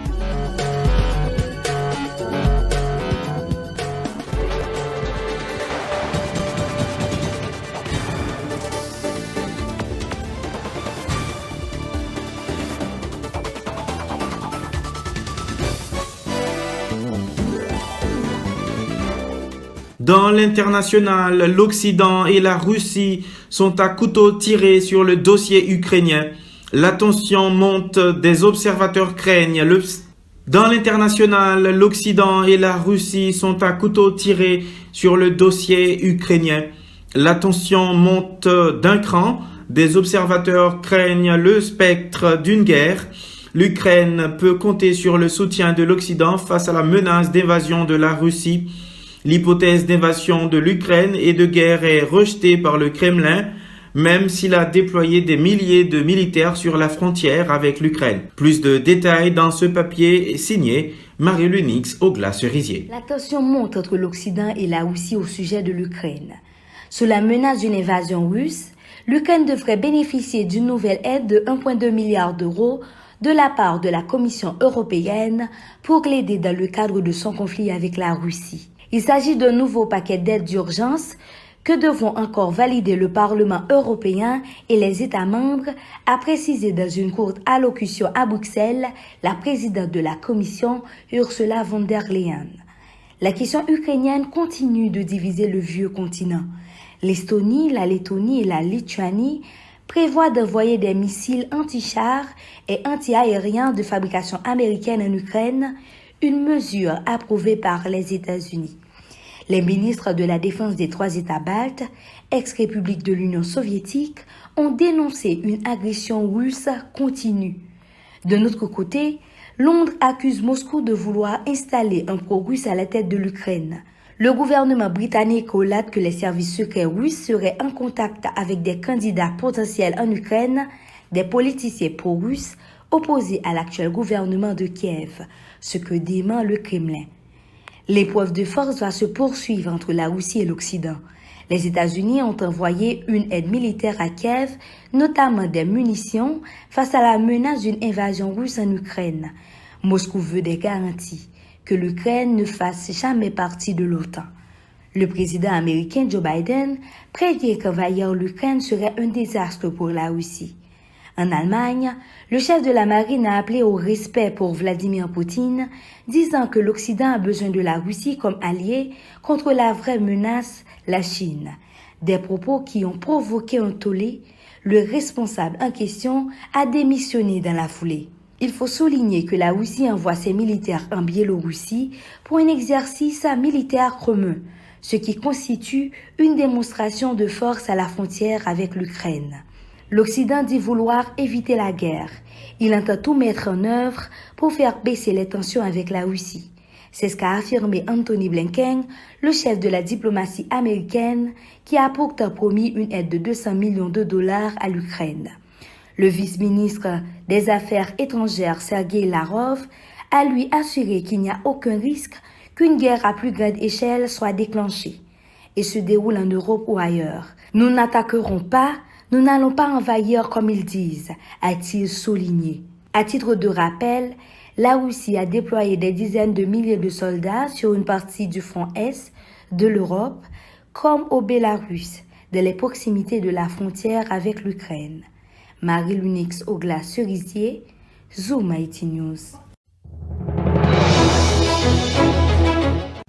Dans l'international, l'Occident et la Russie sont à couteau tiré sur le dossier ukrainien. La tension monte, des observateurs craignent. Dans l'international, l'Occident et la Russie sont à couteau tiré sur le dossier ukrainien. La tension monte d'un cran, des observateurs craignent le spectre d'une guerre. L'Ukraine peut compter sur le soutien de l'Occident face à la menace d'invasion de la Russie. L'hypothèse d'invasion de l'Ukraine et de guerre est rejetée par le Kremlin, même s'il a déployé des milliers de militaires sur la frontière avec l'Ukraine. Plus de détails dans ce papier signé Marie-Lunix au cerisier. La tension monte entre l'Occident et la Russie au sujet de l'Ukraine. Sous la menace d'une invasion russe, l'Ukraine devrait bénéficier d'une nouvelle aide de 1,2 milliard d'euros de la part de la Commission européenne pour l'aider dans le cadre de son conflit avec la Russie. Il s'agit d'un nouveau paquet d'aides d'urgence que devront encore valider le Parlement européen et les États membres, a précisé dans une courte allocution à Bruxelles la présidente de la Commission, Ursula von der Leyen. La question ukrainienne continue de diviser le vieux continent. L'Estonie, la Lettonie et la Lituanie prévoient d'envoyer des missiles anti-chars et anti-aériens de fabrication américaine en Ukraine, une mesure approuvée par les États-Unis. Les ministres de la Défense des trois États baltes, ex-républiques de l'Union soviétique, ont dénoncé une agression russe continue. De notre côté, Londres accuse Moscou de vouloir installer un pro-russe à la tête de l'Ukraine. Le gouvernement britannique relate que les services secrets russes seraient en contact avec des candidats potentiels en Ukraine, des politiciens pro-russes opposés à l'actuel gouvernement de Kiev, ce que dément le Kremlin. L'épreuve de force va se poursuivre entre la Russie et l'Occident. Les États-Unis ont envoyé une aide militaire à Kiev, notamment des munitions, face à la menace d'une invasion russe en Ukraine. Moscou veut des garanties que l'Ukraine ne fasse jamais partie de l'OTAN. Le président américain Joe Biden prévient qu'envahir l'Ukraine serait un désastre pour la Russie. En Allemagne, le chef de la marine a appelé au respect pour Vladimir Poutine, disant que l'Occident a besoin de la Russie comme allié contre la vraie menace, la Chine. Des propos qui ont provoqué un tollé, le responsable en question a démissionné dans la foulée. Il faut souligner que la Russie envoie ses militaires en Biélorussie pour un exercice militaire commun. ce qui constitue une démonstration de force à la frontière avec l'Ukraine. L'Occident dit vouloir éviter la guerre. Il entend tout mettre en œuvre pour faire baisser les tensions avec la Russie. C'est ce qu'a affirmé Anthony Blinken, le chef de la diplomatie américaine, qui a pourtant promis une aide de 200 millions de dollars à l'Ukraine. Le vice-ministre des Affaires étrangères Sergei Larov a lui assuré qu'il n'y a aucun risque qu'une guerre à plus grande échelle soit déclenchée et se déroule en Europe ou ailleurs. Nous n'attaquerons pas, nous n'allons pas envahir comme ils disent, a-t-il souligné. À titre de rappel, la Russie a déployé des dizaines de milliers de soldats sur une partie du front Est de l'Europe, comme au Bélarus, dans les proximités de la frontière avec l'Ukraine. Marie-Lunix Ogla-Cerisier, Zoom IT News.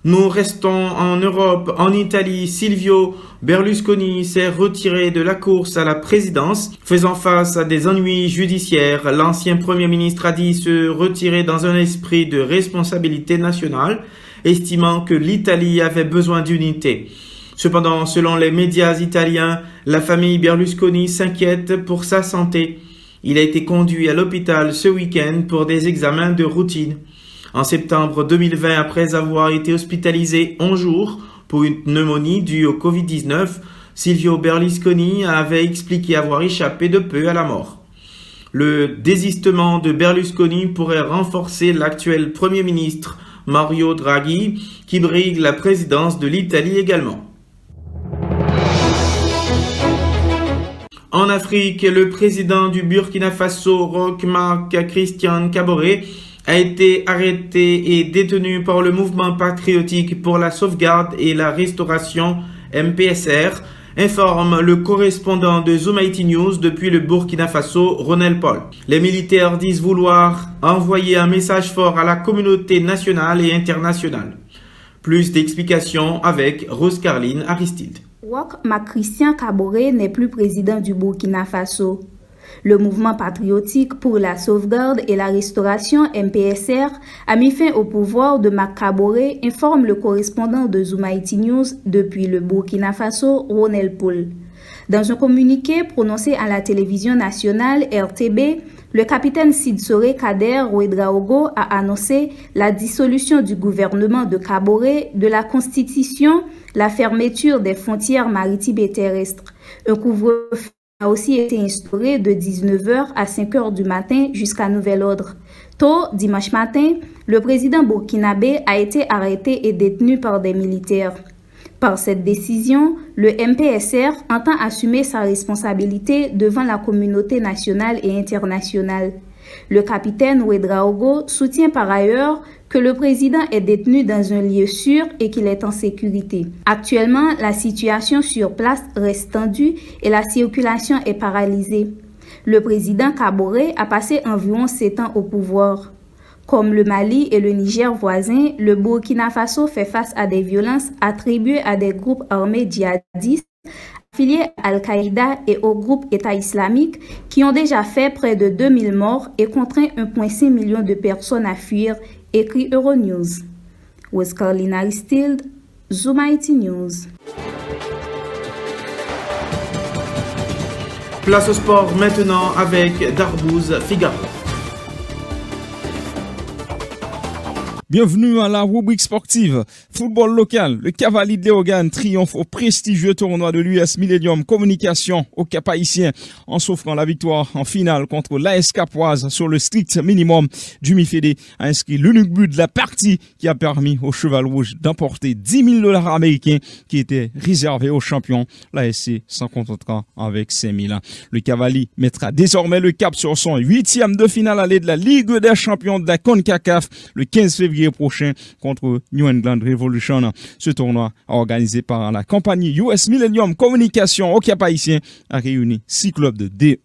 Nous restons en Europe. En Italie, Silvio Berlusconi s'est retiré de la course à la présidence, faisant face à des ennuis judiciaires. L'ancien Premier ministre a dit se retirer dans un esprit de responsabilité nationale, estimant que l'Italie avait besoin d'unité. Cependant, selon les médias italiens, la famille Berlusconi s'inquiète pour sa santé. Il a été conduit à l'hôpital ce week-end pour des examens de routine. En septembre 2020, après avoir été hospitalisé 11 jours pour une pneumonie due au Covid-19, Silvio Berlusconi avait expliqué avoir échappé de peu à la mort. Le désistement de Berlusconi pourrait renforcer l'actuel Premier ministre Mario Draghi, qui brigue la présidence de l'Italie également. En Afrique, le président du Burkina Faso, Roch Marc Christian Caboret, a été arrêté et détenu par le mouvement patriotique pour la sauvegarde et la restauration MPSR, informe le correspondant de Zoom IT News depuis le Burkina Faso, Ronel Paul. Les militaires disent vouloir envoyer un message fort à la communauté nationale et internationale. Plus d'explications avec Rose Carline Aristide. Wok Christian Caboret n'est plus président du Burkina Faso. Le mouvement patriotique pour la sauvegarde et la restauration MPSR a mis fin au pouvoir de Macaboré, informe le correspondant de Zumaiti News depuis le Burkina Faso, Ronel Poul. Dans un communiqué prononcé à la télévision nationale RTB, le capitaine Sidsore Kader Ouedraogo a annoncé la dissolution du gouvernement de Caboret, de la Constitution, la fermeture des frontières maritimes et terrestres, a aussi été instauré de 19h à 5h du matin jusqu'à nouvel ordre. Tôt, dimanche matin, le président burkinabé a été arrêté et détenu par des militaires. Par cette décision, le MPSR entend assumer sa responsabilité devant la communauté nationale et internationale. Le capitaine Ouedraogo soutient par ailleurs que le président est détenu dans un lieu sûr et qu'il est en sécurité. Actuellement, la situation sur place reste tendue et la circulation est paralysée. Le président Kaboré a passé environ sept ans au pouvoir. Comme le Mali et le Niger voisins, le Burkina Faso fait face à des violences attribuées à des groupes armés djihadistes affiliés à Al-Qaïda et au groupe État islamique qui ont déjà fait près de 2000 morts et contraint 1,5 million de personnes à fuir, écrit Euronews. West Carolina Aristide, Zoom IT News. Place au sport maintenant avec Darbouz Figaro. Bienvenue à la rubrique sportive. Football local. Le Cavalier de Léogane triomphe au prestigieux tournoi de l'US Millennium Communication au Cap Haïtien en s'offrant la victoire en finale contre l'AS Capoise sur le strict minimum. Jimmy Fédé a inscrit l'unique but de la partie qui a permis au Cheval Rouge d'emporter 10 000 dollars américains qui étaient réservés aux champions. L'ASC s'en contentera avec 5 000. Le Cavalier mettra désormais le cap sur son huitième de finale allée de la Ligue des champions de la CONCACAF le 15 février prochain contre New England Revolution. Ce tournoi organisé par la compagnie US Millennium Communication au Cap Haïtien a réuni six clubs de D1.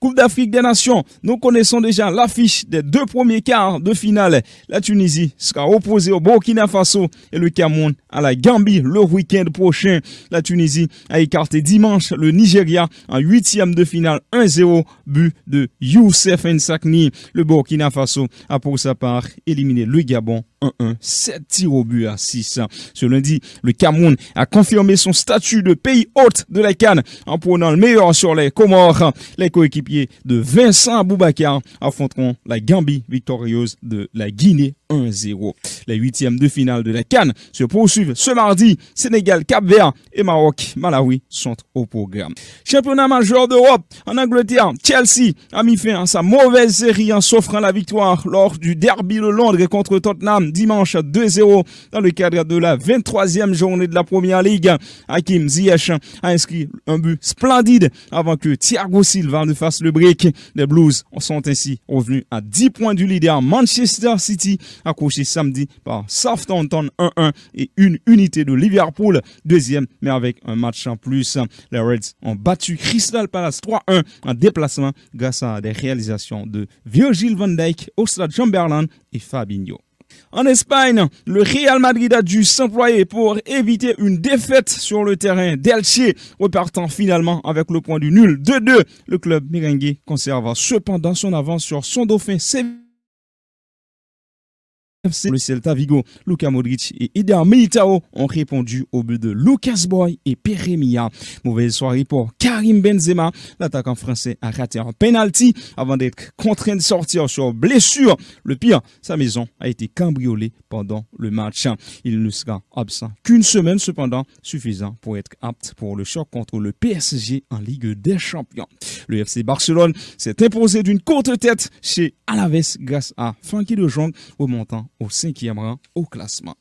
Coupe d'Afrique des Nations, nous connaissons déjà l'affiche des deux premiers quarts de finale. La Tunisie sera opposée au Burkina Faso et le Cameroun à la Gambie le week-end prochain. La Tunisie a écarté dimanche le Nigeria en huitième de finale 1-0, but de Youssef Nsakni. Le Burkina Faso a pour sa part éliminé le Gabon Bon. 1-1, 7 tirs au but à 6. Ce lundi, le Cameroun a confirmé son statut de pays hôte de la Cannes en prenant le meilleur sur les Comores. Les coéquipiers de Vincent Aboubakar affronteront la Gambie victorieuse de la Guinée 1-0. Les huitièmes de finale de la Cannes se poursuivent ce mardi. Sénégal, Cap-Vert et Maroc, Malawi sont au programme. Championnat majeur d'Europe en Angleterre, Chelsea a mis fin à sa mauvaise série en s'offrant la victoire lors du derby de Londres contre Tottenham dimanche 2-0 dans le cadre de la 23e journée de la Première Ligue. Hakim Ziyech a inscrit un but splendide avant que Thiago Silva ne fasse le break. Les Blues sont ainsi revenus à 10 points du leader Manchester City accroché samedi par Southampton 1-1 et une unité de Liverpool, deuxième, mais avec un match en plus. Les Reds ont battu Crystal Palace 3-1 en déplacement grâce à des réalisations de Virgil van Dijk, Ostrad Chamberlain et Fabinho. En Espagne, le Real Madrid a dû s'employer pour éviter une défaite sur le terrain d'Elche, repartant finalement avec le point du nul 2-2. Le club merengue conserva cependant son avance sur son dauphin le Celta Vigo, Luka Modric et Eder Militao ont répondu au but de Lucas Boy et Peremia. Mauvaise soirée pour Karim Benzema. L'attaquant français a raté un penalty avant d'être contraint de sortir sur blessure. Le pire, sa maison a été cambriolée pendant le match. Il ne sera absent qu'une semaine cependant, suffisant pour être apte pour le choc contre le PSG en Ligue des Champions. Le FC Barcelone s'est imposé d'une courte tête chez Alaves grâce à Frankie de Jong remontant au cinquième rang au classement.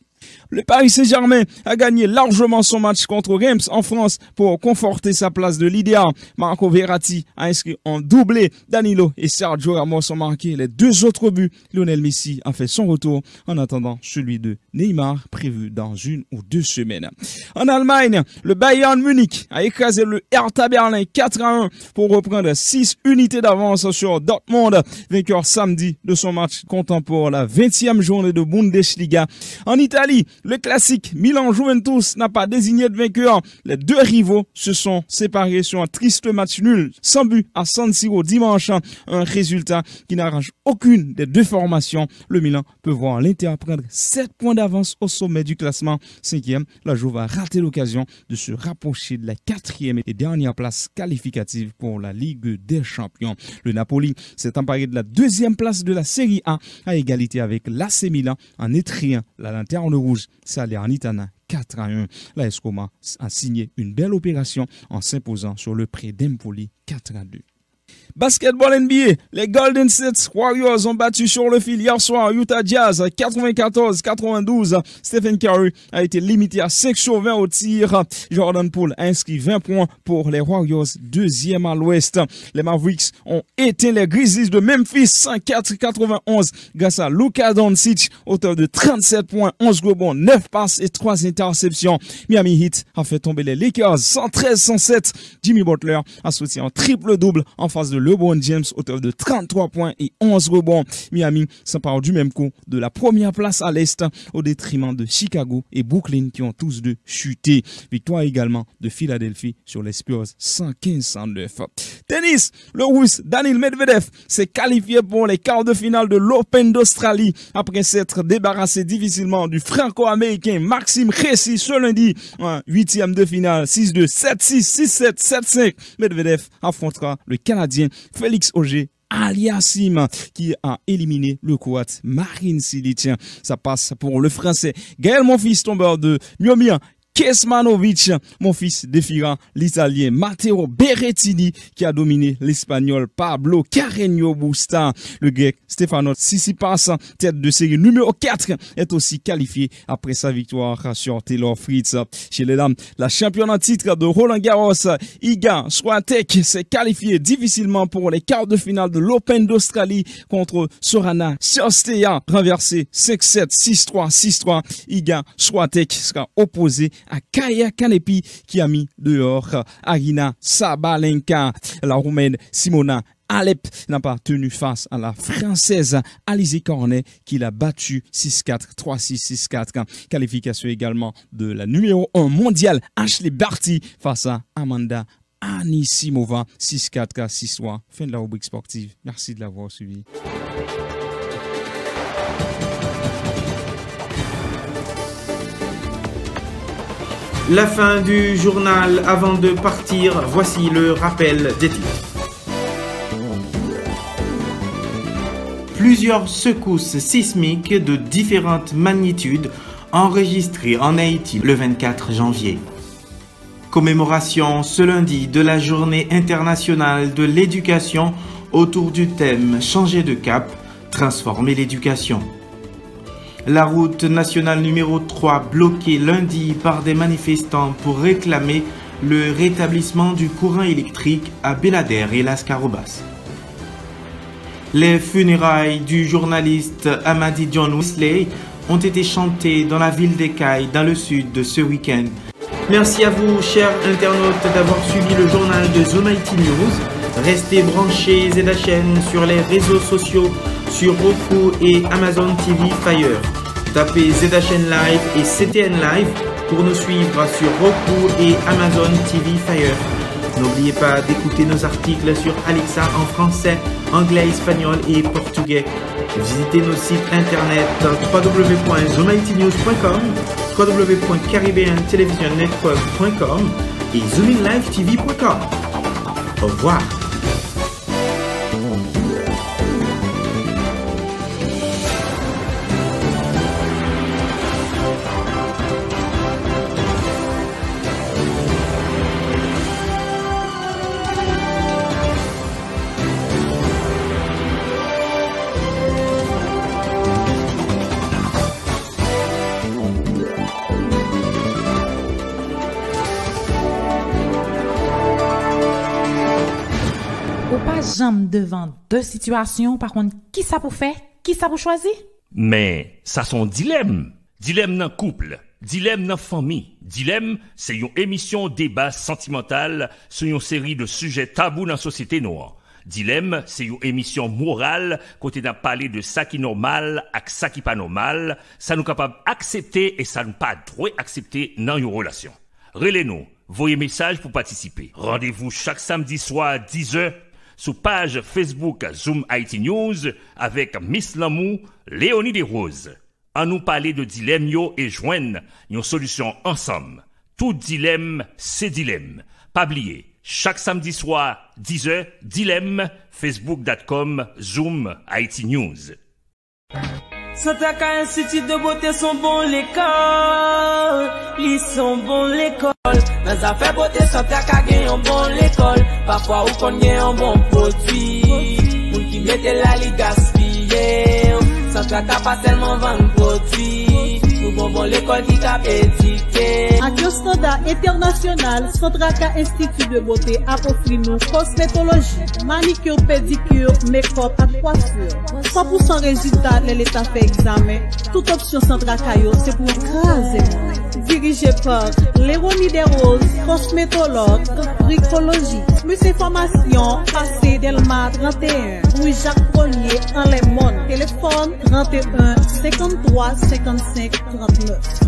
Le Paris Saint-Germain a gagné largement son match contre Reims en France pour conforter sa place de leader. Marco Verratti a inscrit en doublé. Danilo et Sergio Ramos ont marqué les deux autres buts. Lionel Messi a fait son retour en attendant celui de Neymar prévu dans une ou deux semaines. En Allemagne, le Bayern Munich a écrasé le Hertha Berlin 4 à 1 pour reprendre 6 unités d'avance sur Dortmund, vainqueur samedi de son match comptant pour la 20e journée de Bundesliga. En Italie, le classique Milan-Juventus n'a pas désigné de vainqueur. Les deux rivaux se sont séparés sur un triste match nul, sans but à San Siro dimanche. Un résultat qui n'arrange aucune des deux formations. Le Milan peut voir l'Inter prendre 7 points d'avance au sommet du classement. Cinquième, la Juve va rater l'occasion de se rapprocher de la quatrième et dernière place qualificative pour la Ligue des Champions. Le Napoli s'est emparé de la deuxième place de la Série A à égalité avec l'AC Milan en étriant la lanterne rouge Salernitana 4 à 1. La Escoma a signé une belle opération en s'imposant sur le prêt d'Empoli 4 à 2. Basketball NBA, les Golden State Warriors ont battu sur le fil hier soir Utah Jazz 94-92. Stephen Curry a été limité à 5 sur 20 au tir. Jordan Poole a inscrit 20 points pour les Warriors, deuxième à l'ouest. Les Mavericks ont éteint les Grizzlies de Memphis 104-91 grâce à Luka Doncic, auteur de 37 points, 11 rebonds, 9 passes et 3 interceptions. Miami Heat a fait tomber les Lakers 113-107. Jimmy Butler a soutenu un triple-double en face de LeBron James, auteur de 33 points et 11 rebonds. Miami s'empare du même coup de la première place à l'Est au détriment de Chicago et Brooklyn qui ont tous deux chuté. Victoire également de Philadelphie sur les Spurs 115-109. Tennis, le russe Daniel Medvedev s'est qualifié pour les quarts de finale de l'Open d'Australie après s'être débarrassé difficilement du franco-américain Maxime Cressy ce lundi. Un huitième de finale 6-2, 7-6, 6-7, 7-5. Medvedev affrontera le Canadien Félix Auger Aliassim qui a éliminé le Croate Marine Silic. Ça passe pour le français Gaël Monfils tombeur de Miomir Kesmanovic, mon fils défiera l'italien Matteo Berrettini qui a dominé l'espagnol Pablo Carreño Busta. Le grec Stefanos Tsitsipas, tête de série numéro 4, est aussi qualifié après sa victoire sur Taylor Fritz. Chez les dames, la championne en titre de Roland Garros, Iga Swiatek, s'est qualifiée difficilement pour les quarts de finale de l'Open d'Australie contre Sorana Siostea, renversé 5-7, 6-3, 6-3. Iga Swiatek sera opposé à Kaya Kanepi qui a mis dehors Arina Sabalenka. La Roumaine Simona Alep n'a pas tenu face à la Française Alizé Cornet qui l'a battu 6-4, 3-6, 6-4. Qualification également de la numéro 1 mondiale Ashley Barty face à Amanda Anisimova 6-4, 6-3. Fin de la rubrique sportive. Merci de l'avoir suivi. La fin du journal. Avant de partir, voici le rappel des. Plusieurs secousses sismiques de différentes magnitudes enregistrées en Haïti le 24 janvier. Commémoration ce lundi de la journée internationale de l'éducation autour du thème Changer de cap, transformer l'éducation. La route nationale numéro 3 bloquée lundi par des manifestants pour réclamer le rétablissement du courant électrique à Belader et Las Carobas. Les funérailles du journaliste Amadi John Wesley ont été chantées dans la ville d'Ecaille dans le sud ce week-end. Merci à vous, chers internautes, d'avoir suivi le journal de Zoom IT News. Restez branchés ZHN sur les réseaux sociaux, sur Roku et Amazon TV Fire. Tapez ZHN Live et CTN Live pour nous suivre sur Roku et Amazon TV Fire. N'oubliez pas d'écouter nos articles sur Alexa en français, anglais, espagnol et portugais. Visitez nos sites internet www.zoomITnews.com, www.caribbeantelevisonnetwork.com et zoominlivetv.com. Au revoir. Devant deux situations, par contre, qui ça pour faire, qui ça pour choisir? Mais ça son dilemme. Dilemme dans couple, dilemme dans famille. Dilemme, c'est une émission débat sentimental sur une série de sujets tabous dans la société noire. Dilemme, c'est une émission morale côté d'un parler de ça qui normal avec ça qui pas normal, ça nous capable accepter et ça nous pas droit accepter dans une relation. Relez-nous, voyez message pour participer. Rendez-vous chaque samedi soir à 10h sur page Facebook Zoom IT News avec Miss Lamou, Léonie Desroses. À nous parler de dilemme yo et joindre une solution ensemble. Tout dilemme, c'est dilemme. Pas chaque samedi soir, 10h, dilemme, facebook.com, Zoom IT News. Santa K institut de beauté son bon l'école. Li son bon l'école. Nan zafè beauté Santa K gen yon bon l'école Parfwa ou kon gen yon bon poti Moun ki mette la li gaspye Santa K pa selman van poti Mou bon l'ekol ki kap etike Ak yo standa internasyonal Sandraka Institut de Bote ap ofri nou kosmetologi Manikyo, pedikyo, mekop ak kwasyo 100% rezultat lè l'Etat fè examen. Tout opsyon Sandraka yo se pou krasè moun Dirigé par Léonie Desroses, cosmétologue, bricologie. Plus information, passé Delma 31, rue Jacques Collier, en Les Monts. Téléphone 31 53 55 39.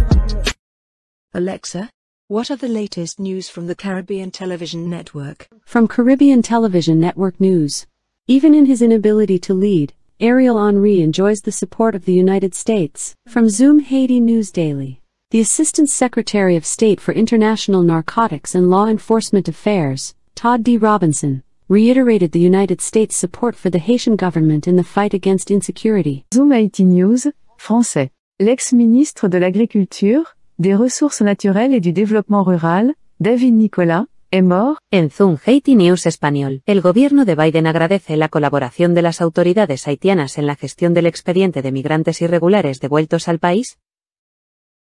Alexa, what are the latest news from the Caribbean Television Network? From Caribbean Television Network News. Even in his inability to lead, Ariel Henry enjoys the support of the United States. From Zoom Haiti News Daily. The Assistant Secretary of State for International Narcotics and Law Enforcement Affairs, Todd D. Robinson, reiterated the United States' support for the Haitian government in the fight against insecurity. Zoom IT News, français. L'ex-ministre de l'Agriculture, des Ressources naturelles et du Développement rural, David Nicolas, est mort. En Zoom Haiti News Español, el gobierno de Biden agradece la colaboración de las autoridades haitianas en la gestión del expediente de migrantes irregulares devueltos al país,